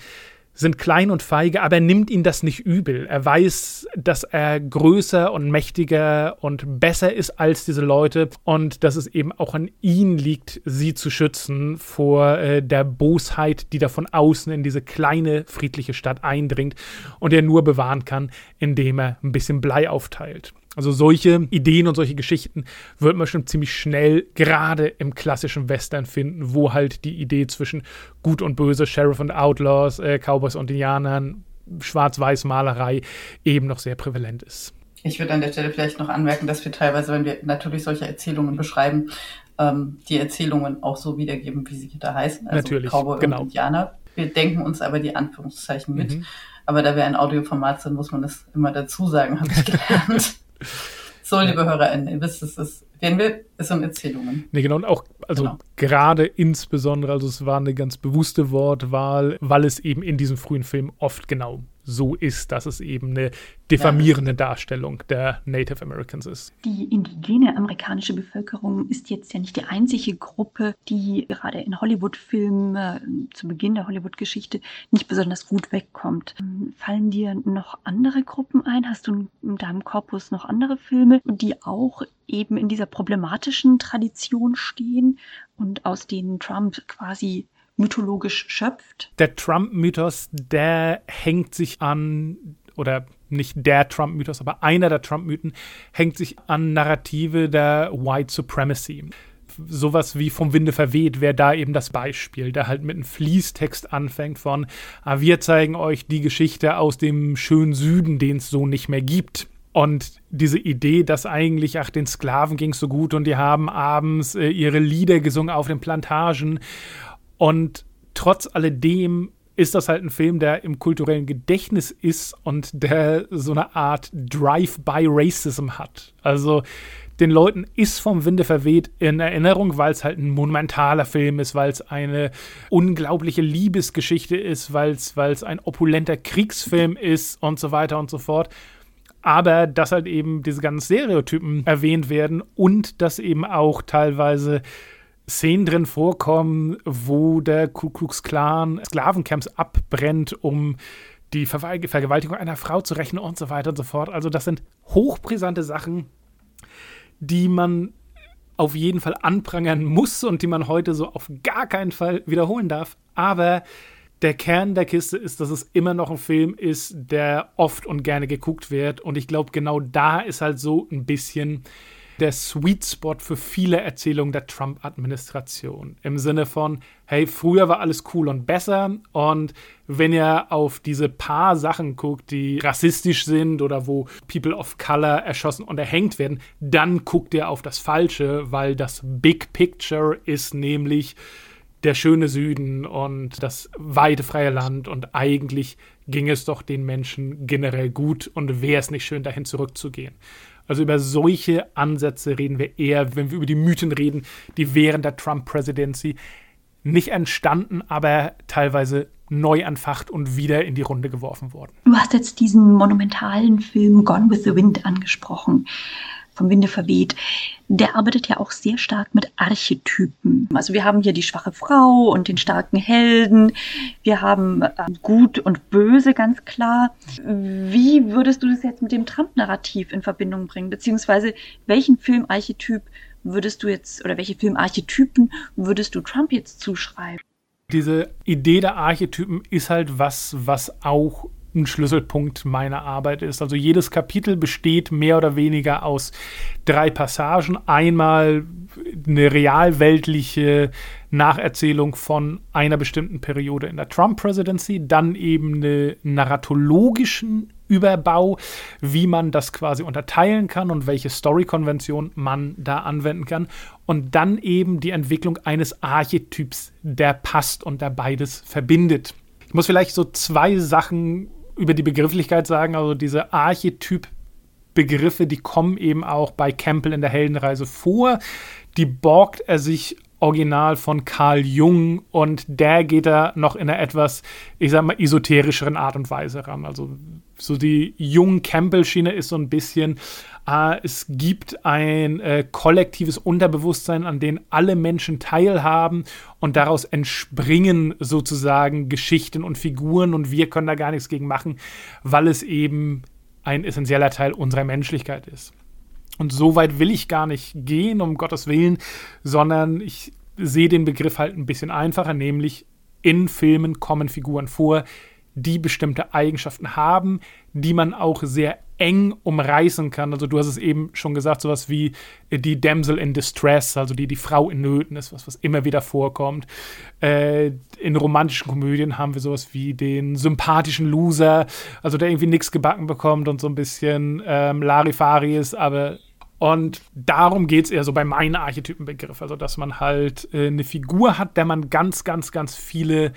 sind klein und feige, aber er nimmt ihn das nicht übel. Er weiß, dass er größer und mächtiger und besser ist als diese Leute und dass es eben auch an ihn liegt, sie zu schützen vor äh, der Bosheit, die da von außen in diese kleine friedliche Stadt eindringt und er nur bewahren kann, indem er ein bisschen Blei aufteilt. Also solche Ideen und solche Geschichten wird man schon ziemlich schnell gerade im klassischen Western finden, wo halt die Idee zwischen Gut und Böse, Sheriff und Outlaws, äh, Cowboys und Indianern, Schwarz-Weiß-Malerei eben noch sehr prävalent ist. Ich würde an der Stelle vielleicht noch anmerken, dass wir teilweise, wenn wir natürlich solche Erzählungen beschreiben, ähm, die Erzählungen auch so wiedergeben, wie sie da heißen. Also natürlich, Cowboy genau. und Indianer. Wir denken uns aber die Anführungszeichen mit. Mhm. Aber da wir ein Audioformat sind, muss man das immer dazu sagen, habe ich gelernt. So, liebe HörerInnen, ihr wisst, es ist, werden wir, es sind Erzählungen. Nee, genau, und auch, also Genau. gerade insbesondere, also es war eine ganz bewusste Wortwahl, weil es eben in diesem frühen Film oft genau so ist, dass es eben eine diffamierende Darstellung der Native Americans ist. Die indigene amerikanische Bevölkerung ist jetzt ja nicht die einzige Gruppe, die gerade in Hollywood-Filmen äh, zu Beginn der Hollywood-Geschichte nicht besonders gut wegkommt. Fallen dir noch andere Gruppen ein? Hast du in deinem Korpus noch andere Filme, die auch eben in dieser problematischen Tradition stehen und aus denen Trump quasi mythologisch schöpft? Der Trump-Mythos, der hängt sich an, oder nicht der Trump-Mythos, aber einer der Trump-Mythen hängt sich an Narrative der White Supremacy. Sowas wie vom Winde verweht wäre da eben das Beispiel, der halt mit einem Fließtext anfängt von, ah, wir zeigen euch die Geschichte aus dem schönen Süden, den es so nicht mehr gibt. Und diese Idee, dass eigentlich, ach, den Sklaven ging es so gut und die haben abends äh, ihre Lieder gesungen auf den Plantagen. Und trotz alledem ist das halt ein Film, der im kulturellen Gedächtnis ist und der so eine Art Drive-by-Racism hat. Also den Leuten ist vom Winde verweht in Erinnerung, weil es halt ein monumentaler Film ist, weil es eine unglaubliche Liebesgeschichte ist, weil es ein opulenter Kriegsfilm ist und so weiter und so fort. aber dass halt eben diese ganzen Stereotypen erwähnt werden und dass eben auch teilweise Szenen drin vorkommen, wo der Ku Klux Klan Sklavencamps abbrennt, um die Ver Vergewaltigung einer Frau zu rächen und so weiter und so fort. Also das sind hochbrisante Sachen, die man auf jeden Fall anprangern muss und die man heute so auf gar keinen Fall wiederholen darf. Aber der Kern der Kiste ist, dass es immer noch ein Film ist, der oft und gerne geguckt wird. Und ich glaube, genau da ist halt so ein bisschen der Sweet Spot für viele Erzählungen der Trump-Administration. Im Sinne von, hey, früher war alles cool und besser. Und wenn ihr auf diese paar Sachen guckt, die rassistisch sind oder wo People of Color erschossen und erhängt werden, dann guckt ihr auf das Falsche, weil das Big Picture ist nämlich der schöne Süden und das weite freie Land und eigentlich ging es doch den Menschen generell gut und wäre es nicht schön, dahin zurückzugehen. Also über solche Ansätze reden wir eher, wenn wir über die Mythen reden, die während der Trump-Presidency nicht entstanden, aber teilweise neu entfacht und wieder in die Runde geworfen wurden. Du hast jetzt diesen monumentalen Film Gone with the Wind angesprochen vom Winde verweht, der arbeitet ja auch sehr stark mit Archetypen. Also wir haben hier die schwache Frau und den starken Helden. Wir haben äh, Gut und Böse ganz klar. Wie würdest du das jetzt mit dem Trump-Narrativ in Verbindung bringen? Beziehungsweise welchen Filmarchetyp würdest du jetzt oder welche Filmarchetypen würdest du Trump jetzt zuschreiben? Diese Idee der Archetypen ist halt was, was auch ein Schlüsselpunkt meiner Arbeit ist. Also jedes Kapitel besteht mehr oder weniger aus drei Passagen. Einmal eine realweltliche Nacherzählung von einer bestimmten Periode in der Trump-Presidency, dann eben eine narratologischen Überbau, wie man das quasi unterteilen kann und welche Story-Konvention man da anwenden kann. Und dann eben die Entwicklung eines Archetyps, der passt und der beides verbindet. Ich muss vielleicht so zwei Sachen über die Begrifflichkeit sagen, also diese Archetyp-Begriffe, die kommen eben auch bei Campbell in der Heldenreise vor. Die borgt er sich original von Carl Jung und der geht da noch in einer etwas, ich sag mal, esoterischeren Art und Weise ran. Also so die Jung-Campbell-Schiene ist so ein bisschen, äh, es gibt ein äh, kollektives Unterbewusstsein, an dem alle Menschen teilhaben und daraus entspringen sozusagen Geschichten und Figuren und wir können da gar nichts gegen machen, weil es eben ein essentieller Teil unserer Menschlichkeit ist. Und so weit will ich gar nicht gehen, um Gottes Willen, sondern ich sehe den Begriff halt ein bisschen einfacher, nämlich in Filmen kommen Figuren vor, die bestimmte Eigenschaften haben, die man auch sehr eng umreißen kann. Also du hast es eben schon gesagt, sowas wie die Damsel in Distress, also die, die Frau in Nöten ist, was, was immer wieder vorkommt. Äh, in romantischen Komödien haben wir sowas wie den sympathischen Loser, also der irgendwie nichts gebacken bekommt und so ein bisschen ähm, Larifari ist, aber und darum geht es eher so bei meinem Archetypenbegriff. Also, dass man halt äh, eine Figur hat, der man ganz, ganz, ganz viele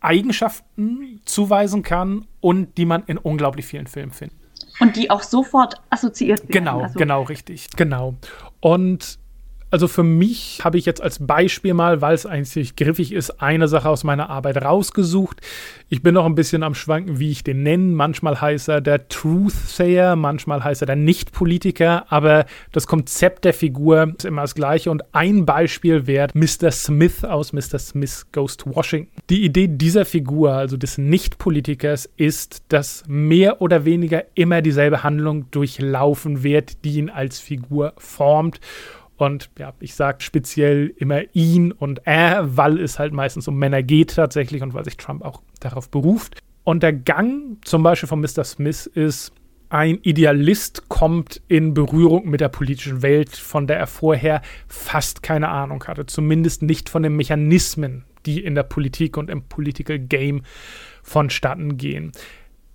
Eigenschaften zuweisen kann und die man in unglaublich vielen Filmen findet. Und die auch sofort assoziiert werden. Genau, also genau, richtig. Genau. Und also für mich habe ich jetzt als Beispiel mal, weil es eigentlich griffig ist, eine Sache aus meiner Arbeit rausgesucht. Ich bin noch ein bisschen am Schwanken, wie ich den nenne. Manchmal heißt er der Truth-Sayer, manchmal heißt er der Nicht-Politiker, aber das Konzept der Figur ist immer das gleiche. Und ein Beispiel wäre Mr. Smith aus Mr. Smith Goes to Washington. Die Idee dieser Figur, also des Nicht-Politikers, ist, dass mehr oder weniger immer dieselbe Handlung durchlaufen wird, die ihn als Figur formt. Und ja, ich sage speziell immer ihn und er, weil es halt meistens um Männer geht tatsächlich und weil sich Trump auch darauf beruft. Und der Gang zum Beispiel von Mr. Smith ist, ein Idealist kommt in Berührung mit der politischen Welt, von der er vorher fast keine Ahnung hatte. Zumindest nicht von den Mechanismen, die in der Politik und im Political Game vonstatten gehen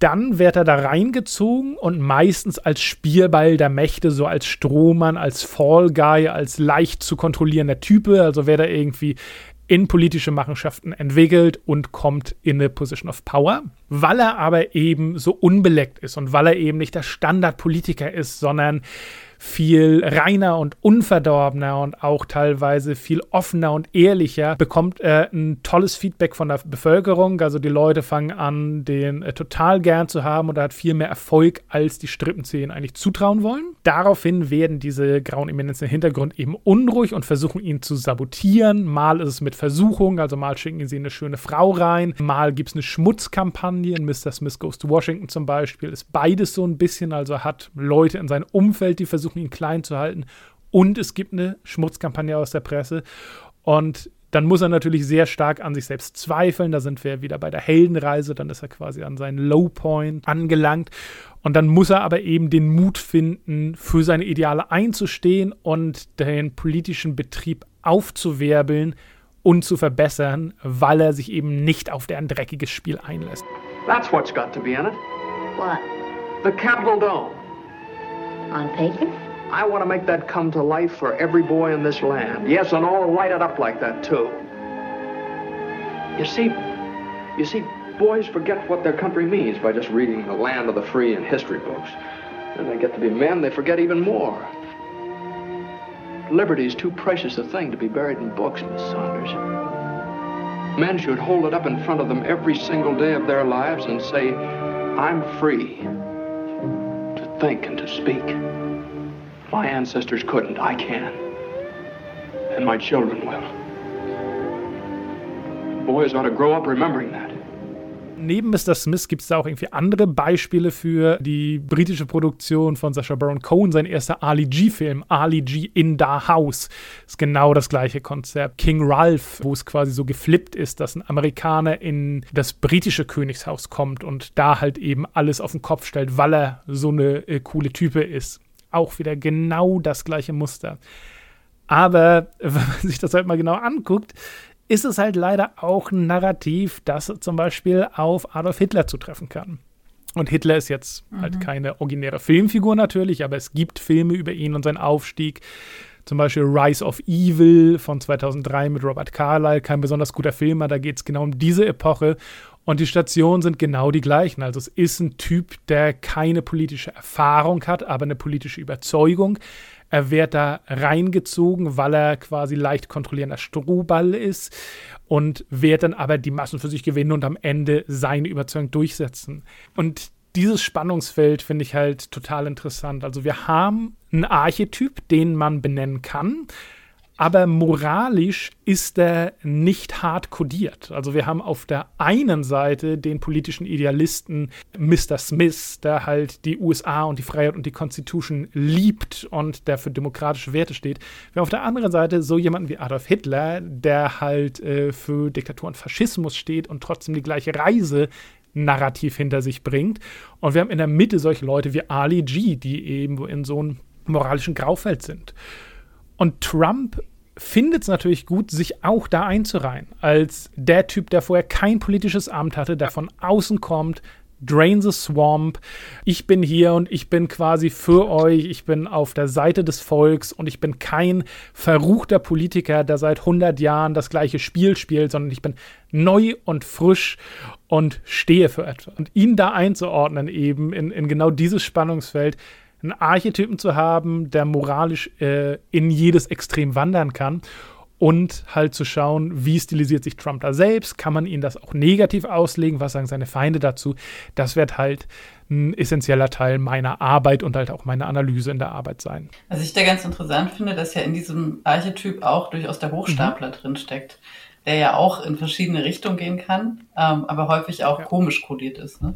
dann wird er da reingezogen und meistens als Spielball der Mächte, so als Strohmann, als Fall Guy, als leicht zu kontrollierender Type. Also wird er irgendwie in politische Machenschaften entwickelt und kommt in eine Position of Power. Weil er aber eben so unbeleckt ist und weil er eben nicht der Standardpolitiker ist, sondern viel reiner und unverdorbener und auch teilweise viel offener und ehrlicher, bekommt er ein tolles Feedback von der Bevölkerung. Also die Leute fangen an, den äh, total gern zu haben und er hat viel mehr Erfolg, als die Strippenzehen eigentlich zutrauen wollen. Daraufhin werden diese grauen Eminenzen im Hintergrund eben unruhig und versuchen ihn zu sabotieren. Mal ist es mit Versuchung, also mal schicken sie eine schöne Frau rein, mal gibt es eine Schmutzkampagne. Mr. Smith Goes to Washington zum Beispiel ist beides so ein bisschen, also hat Leute in seinem Umfeld, die versuchen, versuchen ihn klein zu halten. Und es gibt eine Schmutzkampagne aus der Presse. Und dann muss er natürlich sehr stark an sich selbst zweifeln. Da sind wir wieder bei der Heldenreise. Dann ist er quasi an seinen Low Point angelangt. Und dann muss er aber eben den Mut finden, für seine Ideale einzustehen und den politischen Betrieb aufzuwirbeln und zu verbessern, weil er sich eben nicht auf deren dreckiges Spiel einlässt. That's what's got to be in it. What? The Capitol Dome. On paper? I want to make that come to life for every boy in this land. Yes, and all light it up like that, too. You see, you see, boys forget what their country means by just reading The Land of the Free in history books. And they get to be men, they forget even more. Liberty's too precious a thing to be buried in books, Miss Saunders. Men should hold it up in front of them every single day of their lives and say, I'm free to think and to speak. My ancestors couldn't. I can. And my children will. Boys ought to grow up remembering that. Neben Mr. Smith gibt es da auch irgendwie andere Beispiele für die britische Produktion von Sacha Baron Cohen, sein erster Ali G-Film, Ali G in the House. Ist genau das gleiche Konzept. King Ralph, wo es quasi so geflippt ist, dass ein Amerikaner in das britische Königshaus kommt und da halt eben alles auf den Kopf stellt, weil er so eine äh, coole Type ist auch wieder genau das gleiche Muster. Aber wenn man sich das halt mal genau anguckt, ist es halt leider auch ein Narrativ, das zum Beispiel auf Adolf Hitler zutreffen kann. Und Hitler ist jetzt halt mhm. halt keine originäre Filmfigur natürlich, aber es gibt Filme über ihn und seinen Aufstieg. Zum Beispiel Rise of Evil von 2003 mit Robert Carlyle, kein besonders guter Film, aber da geht es genau um diese Epoche. Und die Stationen sind genau die gleichen. Also es ist ein Typ, der keine politische Erfahrung hat, aber eine politische Überzeugung. Er wird da reingezogen, weil er quasi leicht kontrollierender Strohball ist und wird dann aber die Massen für sich gewinnen und am Ende seine Überzeugung durchsetzen. Und dieses Spannungsfeld finde ich halt total interessant. Also wir haben einen Archetyp, den man benennen kann aber moralisch ist er nicht hart kodiert. Also wir haben auf der einen Seite den politischen Idealisten Mr. Smith, der halt die USA und die Freiheit und die Constitution liebt und der für demokratische Werte steht. Wir haben auf der anderen Seite so jemanden wie Adolf Hitler, der halt äh, für Diktatur und Faschismus steht und trotzdem die gleiche Reise Narrativ hinter sich bringt. Und wir haben in der Mitte solche Leute wie Ali G, die eben in so einem moralischen Graufeld sind. Und Trump findet es natürlich gut, sich auch da einzureihen. Als der Typ, der vorher kein politisches Amt hatte, der von außen kommt, Drain the Swamp. Ich bin hier und ich bin quasi für euch. Ich bin auf der Seite des Volks und ich bin kein verruchter Politiker, der seit 100 Jahren das gleiche Spiel spielt, sondern ich bin neu und frisch und stehe für etwas. Und ihn da einzuordnen eben in, in genau dieses Spannungsfeld, einen Archetypen zu haben, der moralisch äh, in jedes Extrem wandern kann und halt zu schauen, wie stilisiert sich Trump da selbst, kann man ihn das auch negativ auslegen, was sagen seine Feinde dazu, das wird halt ein essentieller Teil meiner Arbeit und halt auch meiner Analyse in der Arbeit sein. Was ich da ganz interessant finde, dass ja in diesem Archetyp auch durchaus der Hochstapler mhm. drin steckt, der ja auch in verschiedene Richtungen gehen kann, ähm, aber häufig auch ja. komisch kodiert ist. Ne?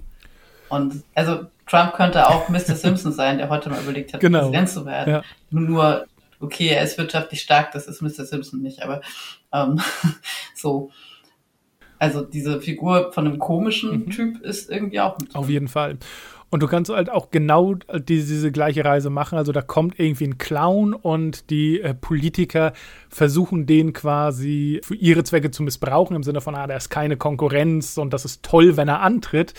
Und also Trump könnte auch Mr. Simpson sein, der heute mal überlegt hat, genau. Präsident zu werden. Ja. Nur, okay, er ist wirtschaftlich stark, das ist Mr. Simpson nicht, aber ähm, so. Also diese Figur von einem komischen mhm. Typ ist irgendwie auch mit. Auf jeden Fall. Und du kannst halt auch genau diese, diese gleiche Reise machen. Also da kommt irgendwie ein Clown und die äh, Politiker versuchen den quasi für ihre Zwecke zu missbrauchen, im Sinne von, ah, da ist keine Konkurrenz und das ist toll, wenn er antritt.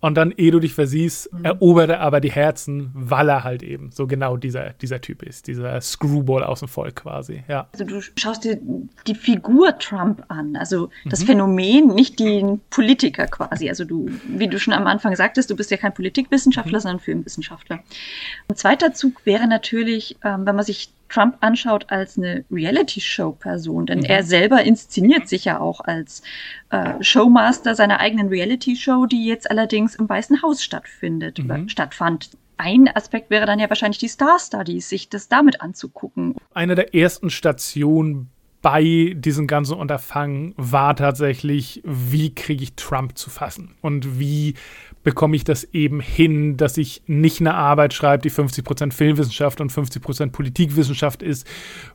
Und dann, ehe du dich versiehst, mhm. erobert er aber die Herzen, weil er halt eben so genau dieser, dieser Typ ist, dieser Screwball aus dem Volk quasi. Ja. Also du schaust dir die Figur Trump an, also das mhm. Phänomen, nicht den Politiker quasi. Also du, wie du schon am Anfang sagtest, du bist ja kein Politikwissenschaftler, mhm. sondern Filmwissenschaftler. Ein zweiter Zug wäre natürlich, ähm, wenn man sich Trump anschaut als eine Reality-Show-Person, denn mhm. er selber inszeniert sich ja auch als äh, Showmaster seiner eigenen Reality-Show, die jetzt allerdings im Weißen Haus stattfindet, mhm. stattfand. Ein Aspekt wäre dann ja wahrscheinlich die Star Studies, sich das damit anzugucken. Eine der ersten Stationen bei diesem ganzen Unterfangen war tatsächlich, wie kriege ich Trump zu fassen und wie bekomme ich das eben hin, dass ich nicht eine Arbeit schreibe, die 50% Filmwissenschaft und 50% Politikwissenschaft ist,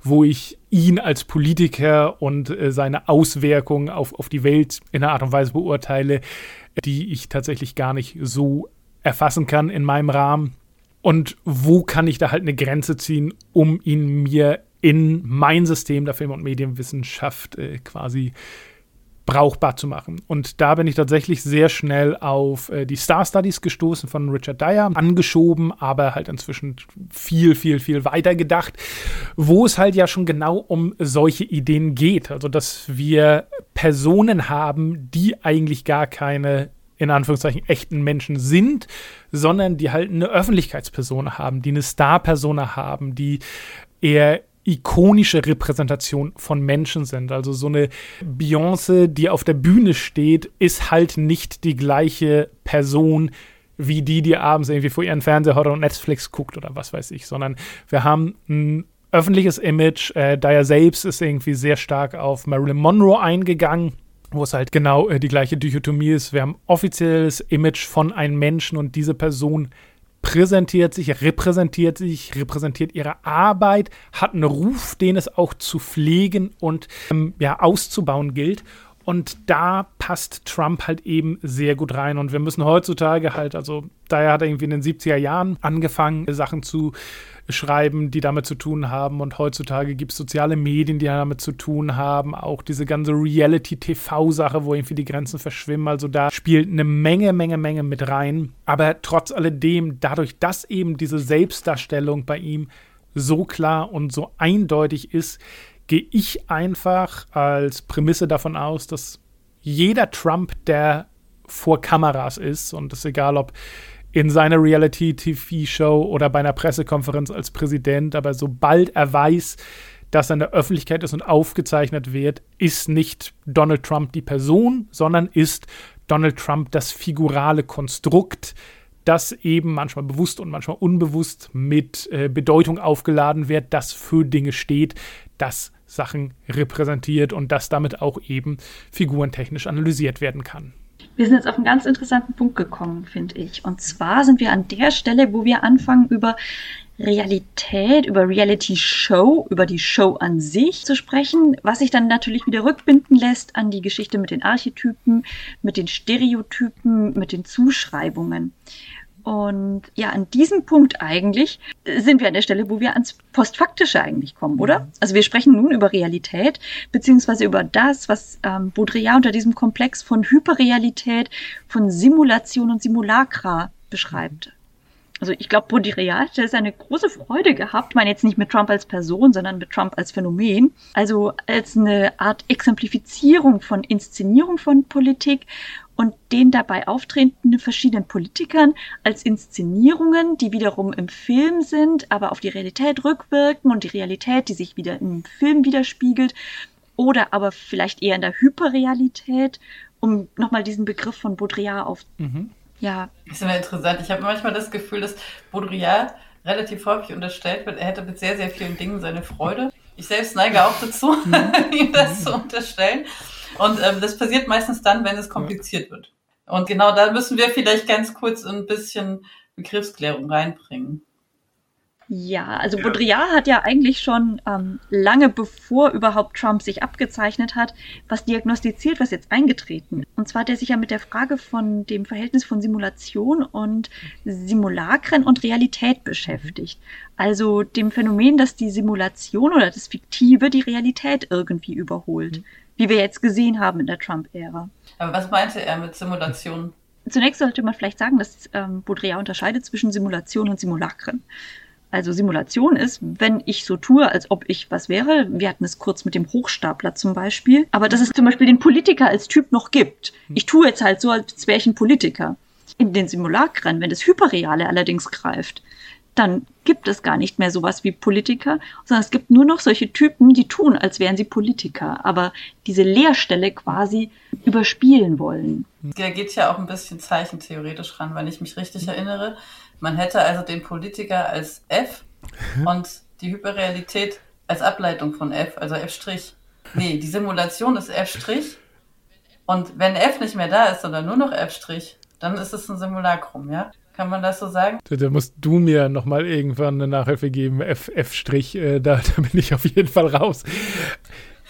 wo ich ihn als Politiker und äh, seine Auswirkungen auf, auf die Welt in einer Art und Weise beurteile, die ich tatsächlich gar nicht so erfassen kann in meinem Rahmen. Und wo kann ich da halt eine Grenze ziehen, um ihn mir in mein System der Film- und Medienwissenschaft äh, quasi brauchbar zu machen. Und da bin ich tatsächlich sehr schnell auf äh, die Star Studies gestoßen von Richard Dyer, angeschoben, aber halt inzwischen viel, viel, viel weiter gedacht, wo es halt ja schon genau um solche Ideen geht. Also, dass wir Personen haben, die eigentlich gar keine in Anführungszeichen echten Menschen sind, sondern die halt eine Öffentlichkeitsperson haben, die eine Star-Persona haben, die eher ikonische Repräsentation von Menschen sind. Also so eine Beyoncé, die auf der Bühne steht, ist halt nicht die gleiche Person wie die, die abends irgendwie vor ihren Fernseher hat und Netflix guckt oder was weiß ich, sondern wir haben ein öffentliches Image. Äh, Dyer selbst ist irgendwie sehr stark auf Marilyn Monroe eingegangen wo es halt genau äh, die gleiche Dichotomie ist. Wir haben offizielles Image von einem Menschen und diese Person präsentiert sich, repräsentiert sich, repräsentiert ihre Arbeit, hat einen Ruf, den es auch zu pflegen und ähm, ja, auszubauen gilt. Und da passt Trump halt eben sehr gut rein. Und wir müssen heutzutage halt, also daher hat er irgendwie in den 70er Jahren angefangen, Sachen zu schreiben, die damit zu tun haben. Und heutzutage gibt es soziale Medien, die damit zu tun haben. Auch diese ganze Reality-TV-Sache, wo irgendwie die Grenzen verschwimmen. Also da spielt eine Menge, Menge, Menge mit rein. Aber trotz alledem, dadurch, dass eben diese Selbstdarstellung bei ihm so klar und so eindeutig ist, gehe ich einfach als Prämisse davon aus, dass jeder Trump, der vor Kameras ist, und es ist egal, ob in seiner Reality-TV-Show oder bei einer Pressekonferenz als Präsident, aber sobald er weiß, dass er in der Öffentlichkeit ist und aufgezeichnet wird, ist nicht Donald Trump die Person, sondern ist Donald Trump das figurale Konstrukt, das eben manchmal bewusst und manchmal unbewusst mit äh, Bedeutung aufgeladen wird, das für Dinge steht, das Sachen repräsentiert und das damit auch eben figurentechnisch analysiert werden kann. Wir sind jetzt auf einen ganz interessanten Punkt gekommen, finde ich. Und zwar sind wir an der Stelle, wo wir anfangen, über Realität, über Reality Show, über die Show an sich zu sprechen, was sich dann natürlich wieder rückbinden lässt an die Geschichte mit den Archetypen, mit den Stereotypen, mit den Zuschreibungen. Und ja, an diesem Punkt eigentlich sind wir an der Stelle, wo wir ans Postfaktische eigentlich kommen, oder? Ja. Also wir sprechen nun über Realität, beziehungsweise über das, was ähm, Baudrillard unter diesem Komplex von Hyperrealität, von Simulation und Simulacra beschreibt. Also ich glaube, Baudrillard hat eine große Freude gehabt. Ich meine jetzt nicht mit Trump als Person, sondern mit Trump als Phänomen. Also als eine Art Exemplifizierung von Inszenierung von Politik und den dabei auftretenden verschiedenen Politikern als Inszenierungen, die wiederum im Film sind, aber auf die Realität rückwirken und die Realität, die sich wieder im Film widerspiegelt oder aber vielleicht eher in der Hyperrealität, um nochmal diesen Begriff von Baudrillard auf. Mhm. Ja. Das ist immer interessant. Ich habe manchmal das Gefühl, dass Baudrillard relativ häufig unterstellt wird, er hätte mit sehr, sehr vielen Dingen seine Freude. Ich selbst neige auch dazu, mhm. ihm das zu unterstellen. Und ähm, das passiert meistens dann, wenn es kompliziert wird. Und genau da müssen wir vielleicht ganz kurz ein bisschen Begriffsklärung reinbringen. Ja, also Baudrillard hat ja eigentlich schon ähm, lange bevor überhaupt Trump sich abgezeichnet hat, was diagnostiziert, was jetzt eingetreten. Und zwar hat er sich ja mit der Frage von dem Verhältnis von Simulation und Simulakren und Realität beschäftigt. Also dem Phänomen, dass die Simulation oder das Fiktive die Realität irgendwie überholt. Wie wir jetzt gesehen haben in der Trump-Ära. Aber was meinte er mit Simulation? Zunächst sollte man vielleicht sagen, dass ähm, Baudrillard unterscheidet zwischen Simulation und Simulakren. Also Simulation ist, wenn ich so tue, als ob ich was wäre. Wir hatten es kurz mit dem Hochstapler zum Beispiel. Aber dass es zum Beispiel den Politiker als Typ noch gibt. Ich tue jetzt halt so, als wäre ich ein Politiker. In den Simulakren, wenn das Hyperreale allerdings greift, dann gibt es gar nicht mehr sowas wie Politiker, sondern es gibt nur noch solche Typen, die tun, als wären sie Politiker, aber diese Leerstelle quasi überspielen wollen. Der geht ja auch ein bisschen zeichentheoretisch ran, wenn ich mich richtig erinnere. Man hätte also den Politiker als F und die Hyperrealität als Ableitung von F, also F'. Nee, die Simulation ist F'. Und wenn F nicht mehr da ist, sondern nur noch F', dann ist es ein Simulacrum, ja? Kann man das so sagen? Da, musst du mir nochmal irgendwann eine Nachhilfe geben. F, F', äh, da, da bin ich auf jeden Fall raus.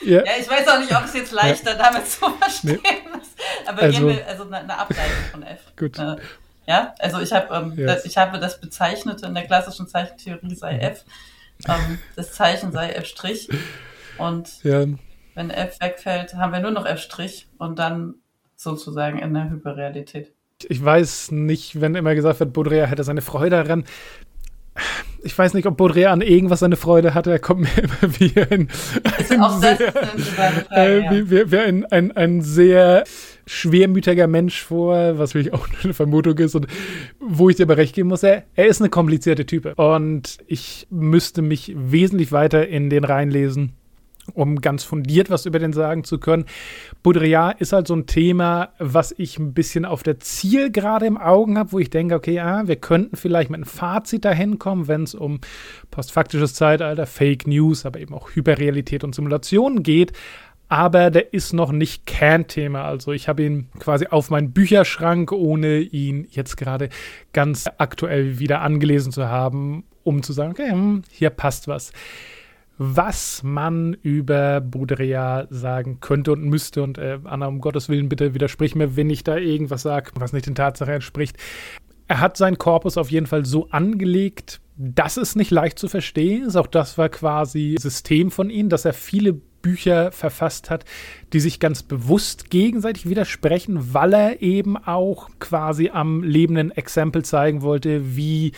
Ja. ja, ich weiß auch nicht, ob es jetzt leichter ja. damit zu verstehen nee. ist. Aber also, gehen wir, also eine, eine Ableitung von F. Gut. Äh, ja, also ich habe ähm, yes. ich habe das Bezeichnete in der klassischen Zeichentheorie sei mhm. F. Ähm, das Zeichen sei F'. Und ja. wenn F wegfällt, haben wir nur noch F' und dann sozusagen in der Hyperrealität. Ich weiß nicht, wenn immer gesagt wird, Baudrillard hätte seine Freude daran. Ich weiß nicht, ob Baudrillard an irgendwas seine Freude hatte. Er kommt mir immer wie ein, ein sehr, Frage, äh, ja. wie, wie, wie ein, ein, ein sehr schwermütiger Mensch vor, was wirklich auch eine Vermutung ist und wo ich dir aber recht geben muss, er, er ist eine komplizierte Type und ich müsste mich wesentlich weiter in den reinlesen, um ganz fundiert was über den sagen zu können. Baudrillard ist halt so ein Thema, was ich ein bisschen auf der Zielgerade im Augen habe, wo ich denke, okay, ja, wir könnten vielleicht mit einem Fazit dahin kommen, wenn es um postfaktisches Zeitalter, Fake News, aber eben auch Hyperrealität und Simulationen geht aber der ist noch nicht Kernthema. Also ich habe ihn quasi auf meinen Bücherschrank, ohne ihn jetzt gerade ganz aktuell wieder angelesen zu haben, um zu sagen, okay, hm, hier passt was. Was man über Baudrillard sagen könnte und müsste, und äh, Anna, um Gottes Willen, bitte widersprich mir, wenn ich da irgendwas sage, was nicht den Tatsachen entspricht. Er hat seinen Korpus auf jeden Fall so angelegt, dass es nicht leicht zu verstehen ist. Auch das war quasi System von ihm, dass er viele Bücher verfasst hat, die sich ganz bewusst gegenseitig widersprechen, weil er eben auch quasi am lebenden Exempel zeigen wollte, wie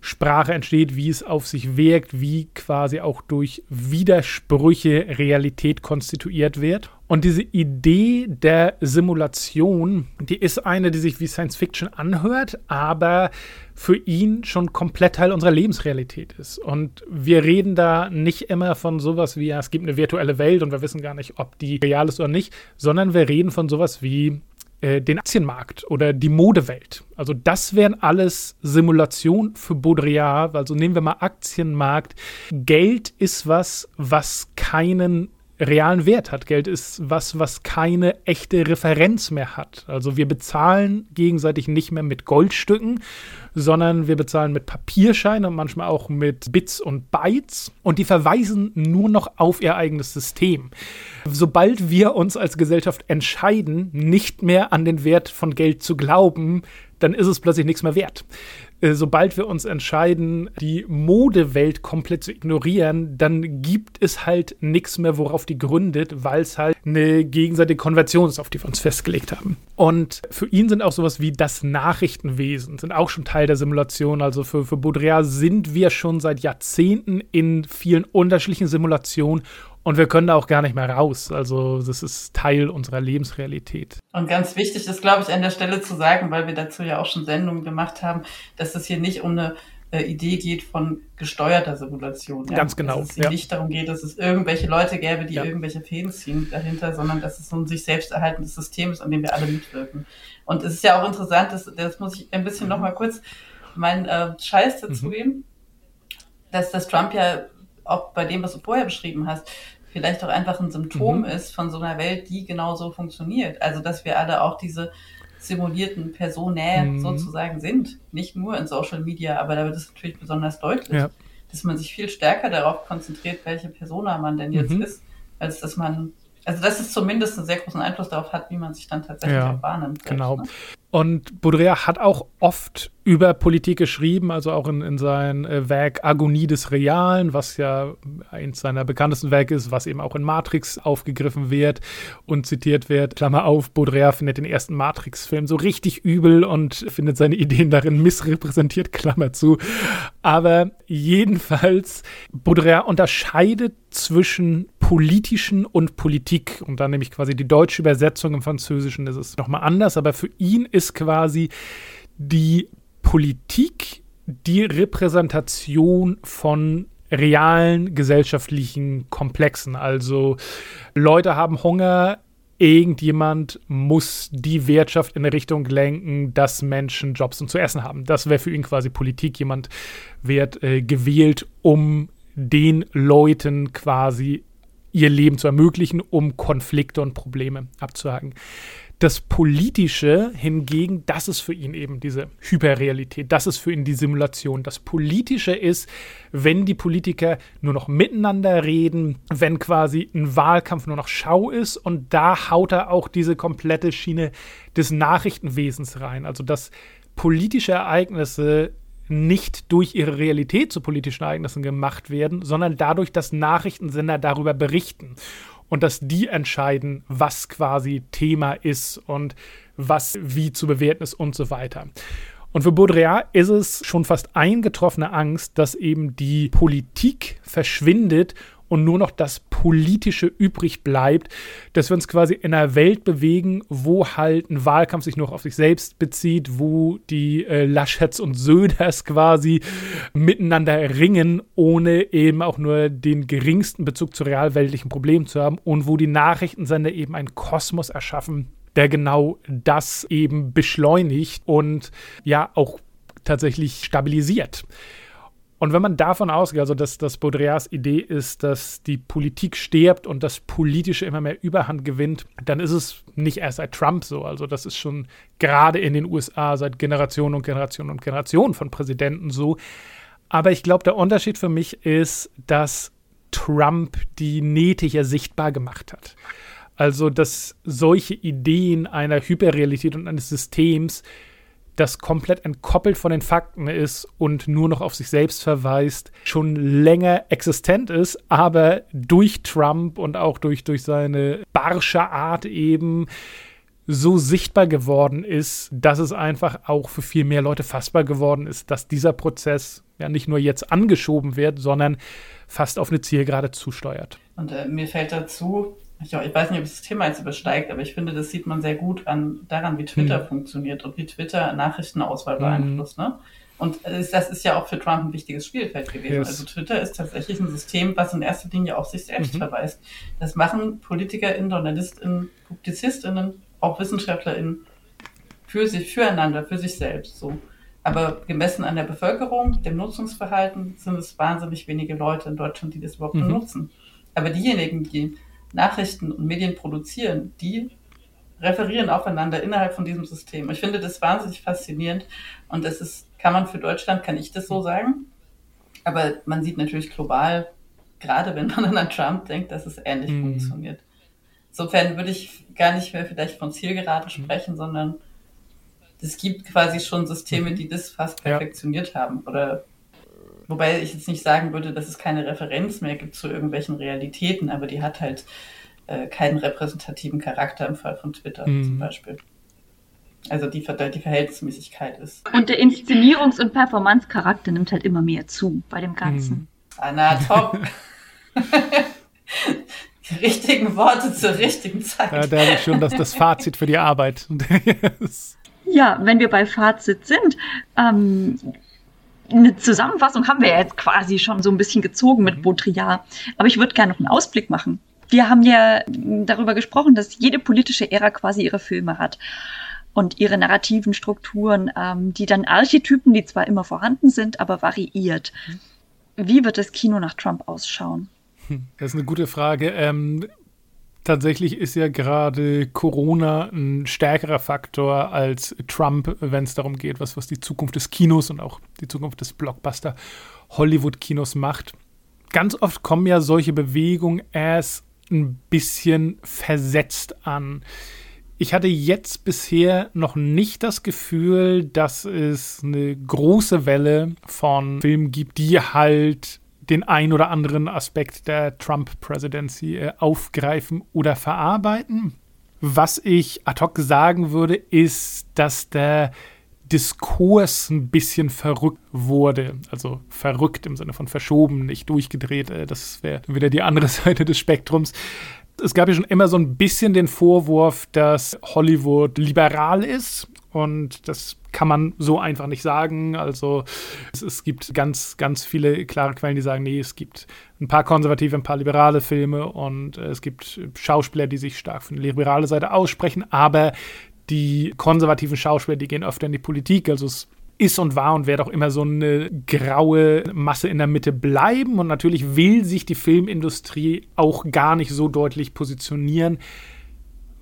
Sprache entsteht, wie es auf sich wirkt, wie quasi auch durch Widersprüche Realität konstituiert wird. Und diese Idee der Simulation, die ist eine, die sich wie Science Fiction anhört, aber für ihn schon komplett Teil unserer Lebensrealität ist. Und wir reden da nicht immer von sowas wie, ja, es gibt eine virtuelle Welt und wir wissen gar nicht, ob die real ist oder nicht, sondern wir reden von sowas wie äh, den Aktienmarkt oder die Modewelt. Also das wären alles Simulationen für Baudrillard. Also nehmen wir mal Aktienmarkt. Geld ist was, was keinen realen Wert hat. Geld ist was, was keine echte Referenz mehr hat. Also wir bezahlen gegenseitig nicht mehr mit Goldstücken, sondern wir bezahlen mit Papierscheinen und manchmal auch mit Bits und Bytes und die verweisen nur noch auf ihr eigenes System. Sobald wir uns als Gesellschaft entscheiden, nicht mehr an den Wert von Geld zu glauben, dann ist es plötzlich nichts mehr wert. Äh, sobald wir uns entscheiden, die Modewelt komplett zu ignorieren, dann gibt es halt nichts mehr, worauf die gründet, weil es halt eine gegenseitige Konversion ist, auf die wir uns festgelegt haben. Und für ihn sind auch sowas wie das Nachrichtenwesen, sind auch schon Teil der Simulation. Also für, für Baudrillard sind wir schon seit Jahrzehnten in vielen unterschiedlichen Simulationen und wir können da auch gar nicht mehr raus. Also das ist Teil unserer Lebensrealität. Und ganz wichtig ist, glaube ich, an der Stelle zu sagen, weil wir dazu ja auch schon Sendungen gemacht haben, dass es hier nicht um eine äh, Idee geht von gesteuerter Simulation. Ja? Ganz genau. Dass es ja. nicht darum geht, dass es irgendwelche Leute gäbe, die ja. irgendwelche Fäden ziehen dahinter, sondern dass es so ein sich selbst erhaltendes System ist, an dem wir alle mitwirken. Und es ist ja auch interessant, das, das muss ich ein bisschen mhm. nochmal kurz meinen äh, Scheiß dazu mhm. geben, dass, dass Trump ja auch bei dem, was du vorher beschrieben hast, vielleicht auch einfach ein Symptom mhm. ist von so einer Welt, die genau so funktioniert. Also, dass wir alle auch diese simulierten Personen mhm. sozusagen sind. Nicht nur in Social Media, aber da wird es natürlich besonders deutlich. Ja. dass man sich viel stärker darauf konzentriert, welche Persona man denn jetzt mhm. ist, als dass man also dass es zumindest einen sehr großen Einfluss darauf hat, wie man sich dann tatsächlich ja, auch wahrnimmt. Genau. ne? Und Baudrillard hat auch oft über Politik geschrieben, also auch in, in sein äh, Werk Agonie des Realen, was ja eins seiner bekanntesten Werke ist, was eben auch in Matrix aufgegriffen wird und zitiert wird. Klammer auf, Baudrillard findet den ersten Matrix-Film so richtig übel und findet seine Ideen darin missrepräsentiert, Klammer zu. Aber jedenfalls, Baudrillard unterscheidet zwischen politischen und Politik. Und dann nehme ich quasi die deutsche Übersetzung im Französischen, das ist nochmal anders, aber für ihn ist quasi die Politik die Repräsentation von realen gesellschaftlichen Komplexen. Also Leute haben Hunger, irgendjemand muss die Wirtschaft in eine Richtung lenken, dass Menschen Jobs und zu essen haben. Das wäre für ihn quasi Politik. Jemand wird äh, gewählt, um den Leuten quasi ihr Leben zu ermöglichen, um Konflikte und Probleme abzuhaken. Das Politische hingegen, das ist für ihn eben diese Hyperrealität, das ist für ihn die Simulation. Das Politische ist, wenn die Politiker nur noch miteinander reden, wenn quasi ein Wahlkampf nur noch Schau ist und da haut er auch diese komplette Schiene des Nachrichtenwesens rein. Also dass politische Ereignisse nicht durch ihre Realität zu politischen Ereignissen gemacht werden, sondern dadurch, dass Nachrichtensender darüber berichten und dass die entscheiden, was quasi Thema ist und was wie zu bewerten ist und so weiter. Und für Baudrillard ist es schon fast eingetroffene Angst, dass eben die Politik verschwindet und nur noch das Politische übrig bleibt, dass wir uns quasi in einer Welt bewegen, wo halt ein Wahlkampf sich nur auf sich selbst bezieht, wo die äh, Laschets und Söders quasi miteinander ringen, ohne eben auch nur den geringsten Bezug zu realweltlichen Problemen zu haben und wo die Nachrichtensender eben einen Kosmos erschaffen, der genau das eben beschleunigt und ja auch tatsächlich stabilisiert. Und wenn man davon ausgeht, also dass, dass Baudrillards Idee ist, dass die Politik stirbt und das Politische immer mehr Überhand gewinnt, dann ist es nicht erst seit Trump so. Also das ist schon gerade in den USA seit Generationen und Generationen und Generationen von Präsidenten so. Aber ich glaube, der Unterschied für mich ist, dass Trump die Nähte hier sichtbar gemacht hat. Also, dass solche Ideen einer Hyperrealität und eines Systems das komplett entkoppelt von den Fakten ist und nur noch auf sich selbst verweist, schon länger existent ist, aber durch Trump und auch durch, durch seine barsche Art eben so sichtbar geworden ist, dass es einfach auch für viel mehr Leute fassbar geworden ist, dass dieser Prozess ja nicht nur jetzt angeschoben wird, sondern fast auf eine Zielgerade zusteuert. Und äh, mir fällt dazu, ich, ich, weiß nicht, ob das Thema jetzt übersteigt, aber ich finde, das sieht man sehr gut an, daran, wie Twitter hm. funktioniert und wie Twitter Nachrichtenauswahl hm. beeinflusst. Ne? Und das ist ja auch für Trump ein wichtiges Spielfeld gewesen. Yes. Also Twitter ist tatsächlich ein System, was in erster Linie auf sich selbst mhm. verweist. Das machen PolitikerInnen, JournalistInnen, PublizistInnen, auch WissenschaftlerInnen für sich, füreinander, für sich selbst so. Aber gemessen an der Bevölkerung, dem Nutzungsverhalten, sind es wahnsinnig wenige Leute in Deutschland, die das überhaupt mhm. benutzen. Aber diejenigen, die Nachrichten und Medien produzieren, die referieren aufeinander innerhalb von diesem System. Ich finde das wahnsinnig faszinierend und das ist, kann man für Deutschland, kann ich das so sagen. Aber man sieht natürlich global, gerade wenn man an Trump denkt, dass es ähnlich mhm. funktioniert. Insofern würde ich gar nicht mehr vielleicht von Zielgerade mhm. sprechen, sondern es gibt quasi schon Systeme, mhm. die das fast perfektioniert ja. haben oder Wobei ich jetzt nicht sagen würde, dass es keine Referenz mehr gibt zu irgendwelchen Realitäten, aber die hat halt äh, keinen repräsentativen Charakter im Fall von Twitter mhm. zum Beispiel. Also die, die Verhältnismäßigkeit ist. Und der Inszenierungs- und Performance-Charakter nimmt halt immer mehr zu bei dem Ganzen. Mhm. Anna, top. die richtigen Worte zur richtigen Zeit. Ja, da habe ich schon das, das Fazit für die Arbeit. ja, wenn wir bei Fazit sind, ähm, eine Zusammenfassung haben wir jetzt quasi schon so ein bisschen gezogen mit mhm. Baudrillard. Aber ich würde gerne noch einen Ausblick machen. Wir haben ja darüber gesprochen, dass jede politische Ära quasi ihre Filme hat und ihre narrativen Strukturen, ähm, die dann Archetypen, die zwar immer vorhanden sind, aber variiert. Wie wird das Kino nach Trump ausschauen? Das ist eine gute Frage. Ähm, Tatsächlich ist ja gerade Corona ein stärkerer Faktor als Trump, wenn es darum geht, was, was die Zukunft des Kinos und auch die Zukunft des Blockbuster Hollywood-Kinos macht. Ganz oft kommen ja solche Bewegungen erst ein bisschen versetzt an. Ich hatte jetzt bisher noch nicht das Gefühl, dass es eine große Welle von Filmen gibt, die halt den ein oder anderen Aspekt der Trump-Presidency äh, aufgreifen oder verarbeiten. Was ich ad hoc sagen würde, ist, dass der Diskurs ein bisschen verrückt wurde. Also verrückt im Sinne von verschoben, nicht durchgedreht. Äh, das wäre wieder die andere Seite des Spektrums es gab ja schon immer so ein bisschen den Vorwurf, dass Hollywood liberal ist. Und das kann man so einfach nicht sagen. Also es, es, gibt ganz, ganz viele klare Quellen, die sagen, nee, es gibt ein paar konservative, ein paar liberale Filme und äh, es gibt Schauspieler, die sich stark für eine liberale Seite aussprechen, aber die konservativen Schauspieler, die gehen öfter in die Politik. Also es ist und war und wird auch immer so eine graue Masse in der Mitte bleiben. Und natürlich will sich die Filmindustrie auch gar nicht so deutlich positionieren,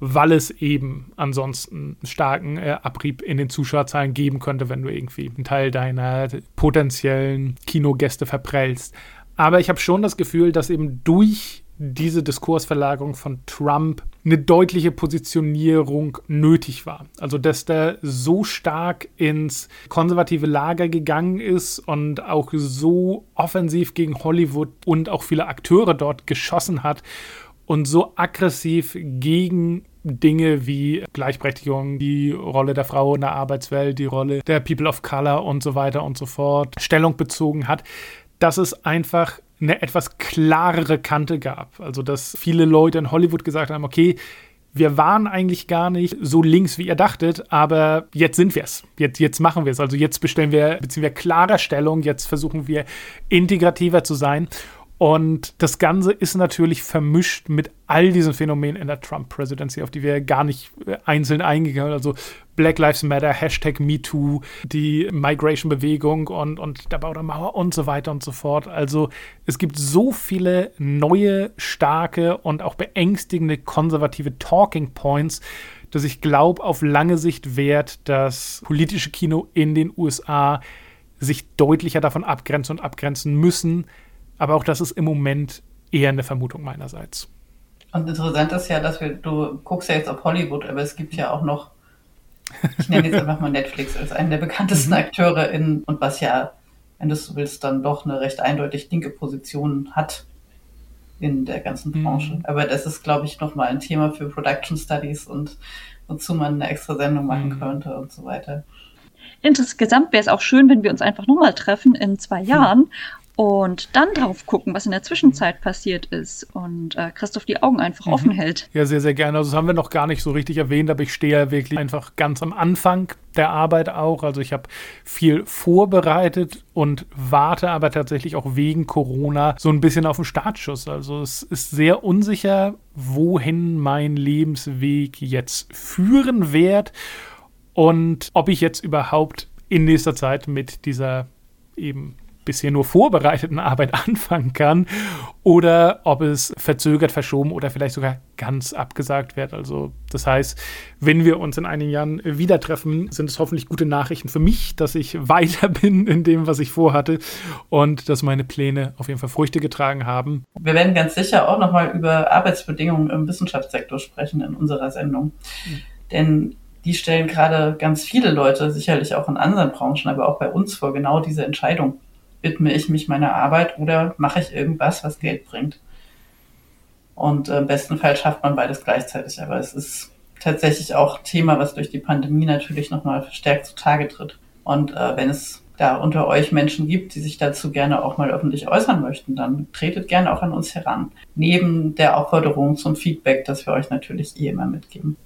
weil es eben ansonsten starken äh, Abrieb in den Zuschauerzahlen geben könnte, wenn du irgendwie einen Teil deiner potenziellen Kinogäste verprellst. Aber ich habe schon das Gefühl, dass eben durch diese Diskursverlagerung von Trump eine deutliche Positionierung nötig war. Also, dass der so stark ins konservative Lager gegangen ist und auch so offensiv gegen Hollywood und auch viele Akteure dort geschossen hat und so aggressiv gegen Dinge wie Gleichberechtigung, die Rolle der Frau in der Arbeitswelt, die Rolle der People of Color und so weiter und so fort Stellung bezogen hat, dass es einfach eine etwas klarere Kante gab. Also, dass viele Leute in Hollywood gesagt haben, okay, wir waren eigentlich gar nicht so links, wie ihr dachtet, aber jetzt sind wir es. Jetzt, jetzt machen wir es. Also jetzt bestellen wir, beziehen wir klarer Stellung, jetzt versuchen wir integrativer zu sein. Und das Ganze ist natürlich vermischt mit all diesen Phänomenen in der Trump-Presidency, auf die wir gar nicht äh, einzeln eingegangen Also Black Lives Matter, Hashtag MeToo, die Migration-Bewegung und, und der Bau der Mauer und so weiter und so fort. Also es gibt so viele neue, starke und auch beängstigende konservative Talking Points, dass ich glaube, auf lange Sicht wert das politische Kino in den USA sich deutlicher davon abgrenzen und abgrenzen müssen, aber auch das ist im Moment eher eine Vermutung meinerseits. Und interessant ist ja, dass wir, du guckst ja jetzt auf Hollywood, aber es gibt ja auch noch, ich nenne jetzt einfach mal Netflix als einen der bekanntesten mhm. Akteure in, und was ja, wenn du es so willst, dann doch eine recht eindeutig linke Position hat in der ganzen mhm. Branche. Mhm. Aber das ist, glaube ich, nochmal ein Thema für Production Studies und wozu man eine extra Sendung machen mhm. könnte und so weiter. Insgesamt wäre es auch schön, wenn wir uns einfach nochmal treffen in zwei Jahren und dann drauf gucken, was in der Zwischenzeit passiert ist und äh, Christoph die Augen einfach mhm. offen hält. Ja, sehr, sehr gerne. Also das haben wir noch gar nicht so richtig erwähnt, aber ich stehe ja wirklich einfach ganz am Anfang der Arbeit auch. Also ich habe viel vorbereitet und warte aber tatsächlich auch wegen Corona so ein bisschen auf den Startschuss. Also es ist sehr unsicher, wohin mein Lebensweg jetzt führen wird und ob ich jetzt überhaupt in nächster Zeit mit dieser eben bisher nur vorbereiteten Arbeit anfangen kann oder ob es verzögert, verschoben oder vielleicht sogar ganz abgesagt wird. Also das heißt, wenn wir uns in einigen Jahren wieder treffen, sind es hoffentlich gute Nachrichten für mich, dass ich weiter bin in dem, was ich vorhatte und dass meine Pläne auf jeden Fall Früchte getragen haben. Wir werden ganz sicher auch nochmal über Arbeitsbedingungen im Wissenschaftssektor sprechen in unserer Sendung. Mhm. Denn die stellen gerade ganz viele Leute, sicherlich auch in anderen Branchen, aber auch bei uns vor genau diese Entscheidung widme ich mich meiner Arbeit oder mache ich irgendwas, was Geld bringt. Und äh, im besten Fall schafft man beides gleichzeitig. Aber es ist tatsächlich auch Thema, was durch die Pandemie natürlich nochmal verstärkt zutage tritt. Und äh, wenn es da unter euch Menschen gibt, die sich dazu gerne auch mal öffentlich äußern möchten, dann tretet gerne auch an uns heran. Neben der Aufforderung zum Feedback, das wir euch natürlich eh immer mitgeben.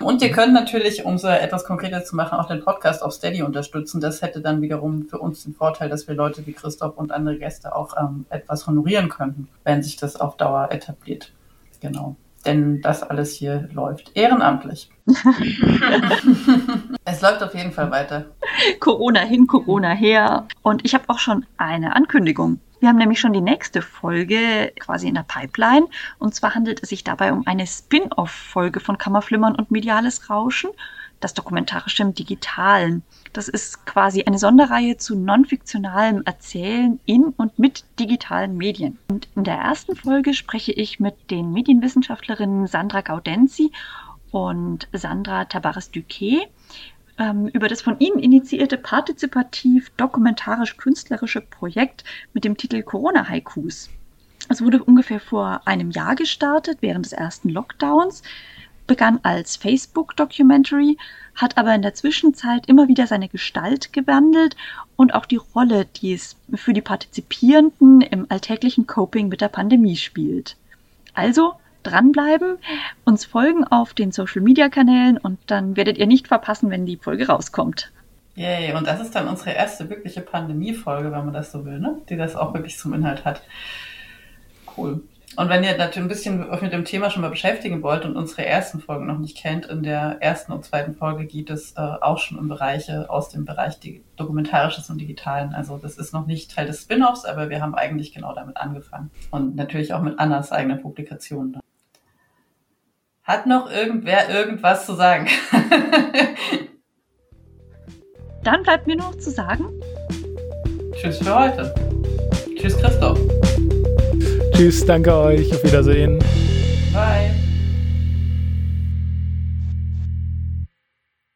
Und ihr könnt natürlich, um es etwas konkreter zu machen, auch den Podcast auf Steady unterstützen. Das hätte dann wiederum für uns den Vorteil, dass wir Leute wie Christoph und andere Gäste auch ähm, etwas honorieren könnten, wenn sich das auf Dauer etabliert. Genau. Denn das alles hier läuft ehrenamtlich. es läuft auf jeden Fall weiter. Corona hin, Corona her. Und ich habe auch schon eine Ankündigung. Wir haben nämlich schon die nächste Folge quasi in der Pipeline. Und zwar handelt es sich dabei um eine Spin-off-Folge von Kammerflimmern und Mediales Rauschen, das Dokumentarische im Digitalen. Das ist quasi eine Sonderreihe zu non-fiktionalem Erzählen in und mit digitalen Medien. Und in der ersten Folge spreche ich mit den Medienwissenschaftlerinnen Sandra Gaudenzi und Sandra Tabares-Duquet ähm, über das von Ihnen initiierte partizipativ-dokumentarisch-künstlerische Projekt mit dem Titel Corona-Haikus. Es wurde ungefähr vor einem Jahr gestartet, während des ersten Lockdowns, begann als Facebook-Documentary, hat aber in der Zwischenzeit immer wieder seine Gestalt gewandelt und auch die Rolle, die es für die Partizipierenden im alltäglichen Coping mit der Pandemie spielt. Also dranbleiben, uns folgen auf den Social-Media-Kanälen und dann werdet ihr nicht verpassen, wenn die Folge rauskommt. Yay, und das ist dann unsere erste wirkliche Pandemie-Folge, wenn man das so will, ne? die das auch wirklich zum Inhalt hat. Cool. Und wenn ihr natürlich ein bisschen euch mit dem Thema schon mal beschäftigen wollt und unsere ersten Folgen noch nicht kennt, in der ersten und zweiten Folge geht es äh, auch schon um Bereiche aus dem Bereich Dokumentarisches und Digitalen. Also das ist noch nicht Teil des Spin-offs, aber wir haben eigentlich genau damit angefangen. Und natürlich auch mit Annas eigenen Publikationen. Hat noch irgendwer irgendwas zu sagen? Dann bleibt mir noch zu sagen. Tschüss für heute. Tschüss, Christoph. Tschüss, danke euch. Auf Wiedersehen. Bye.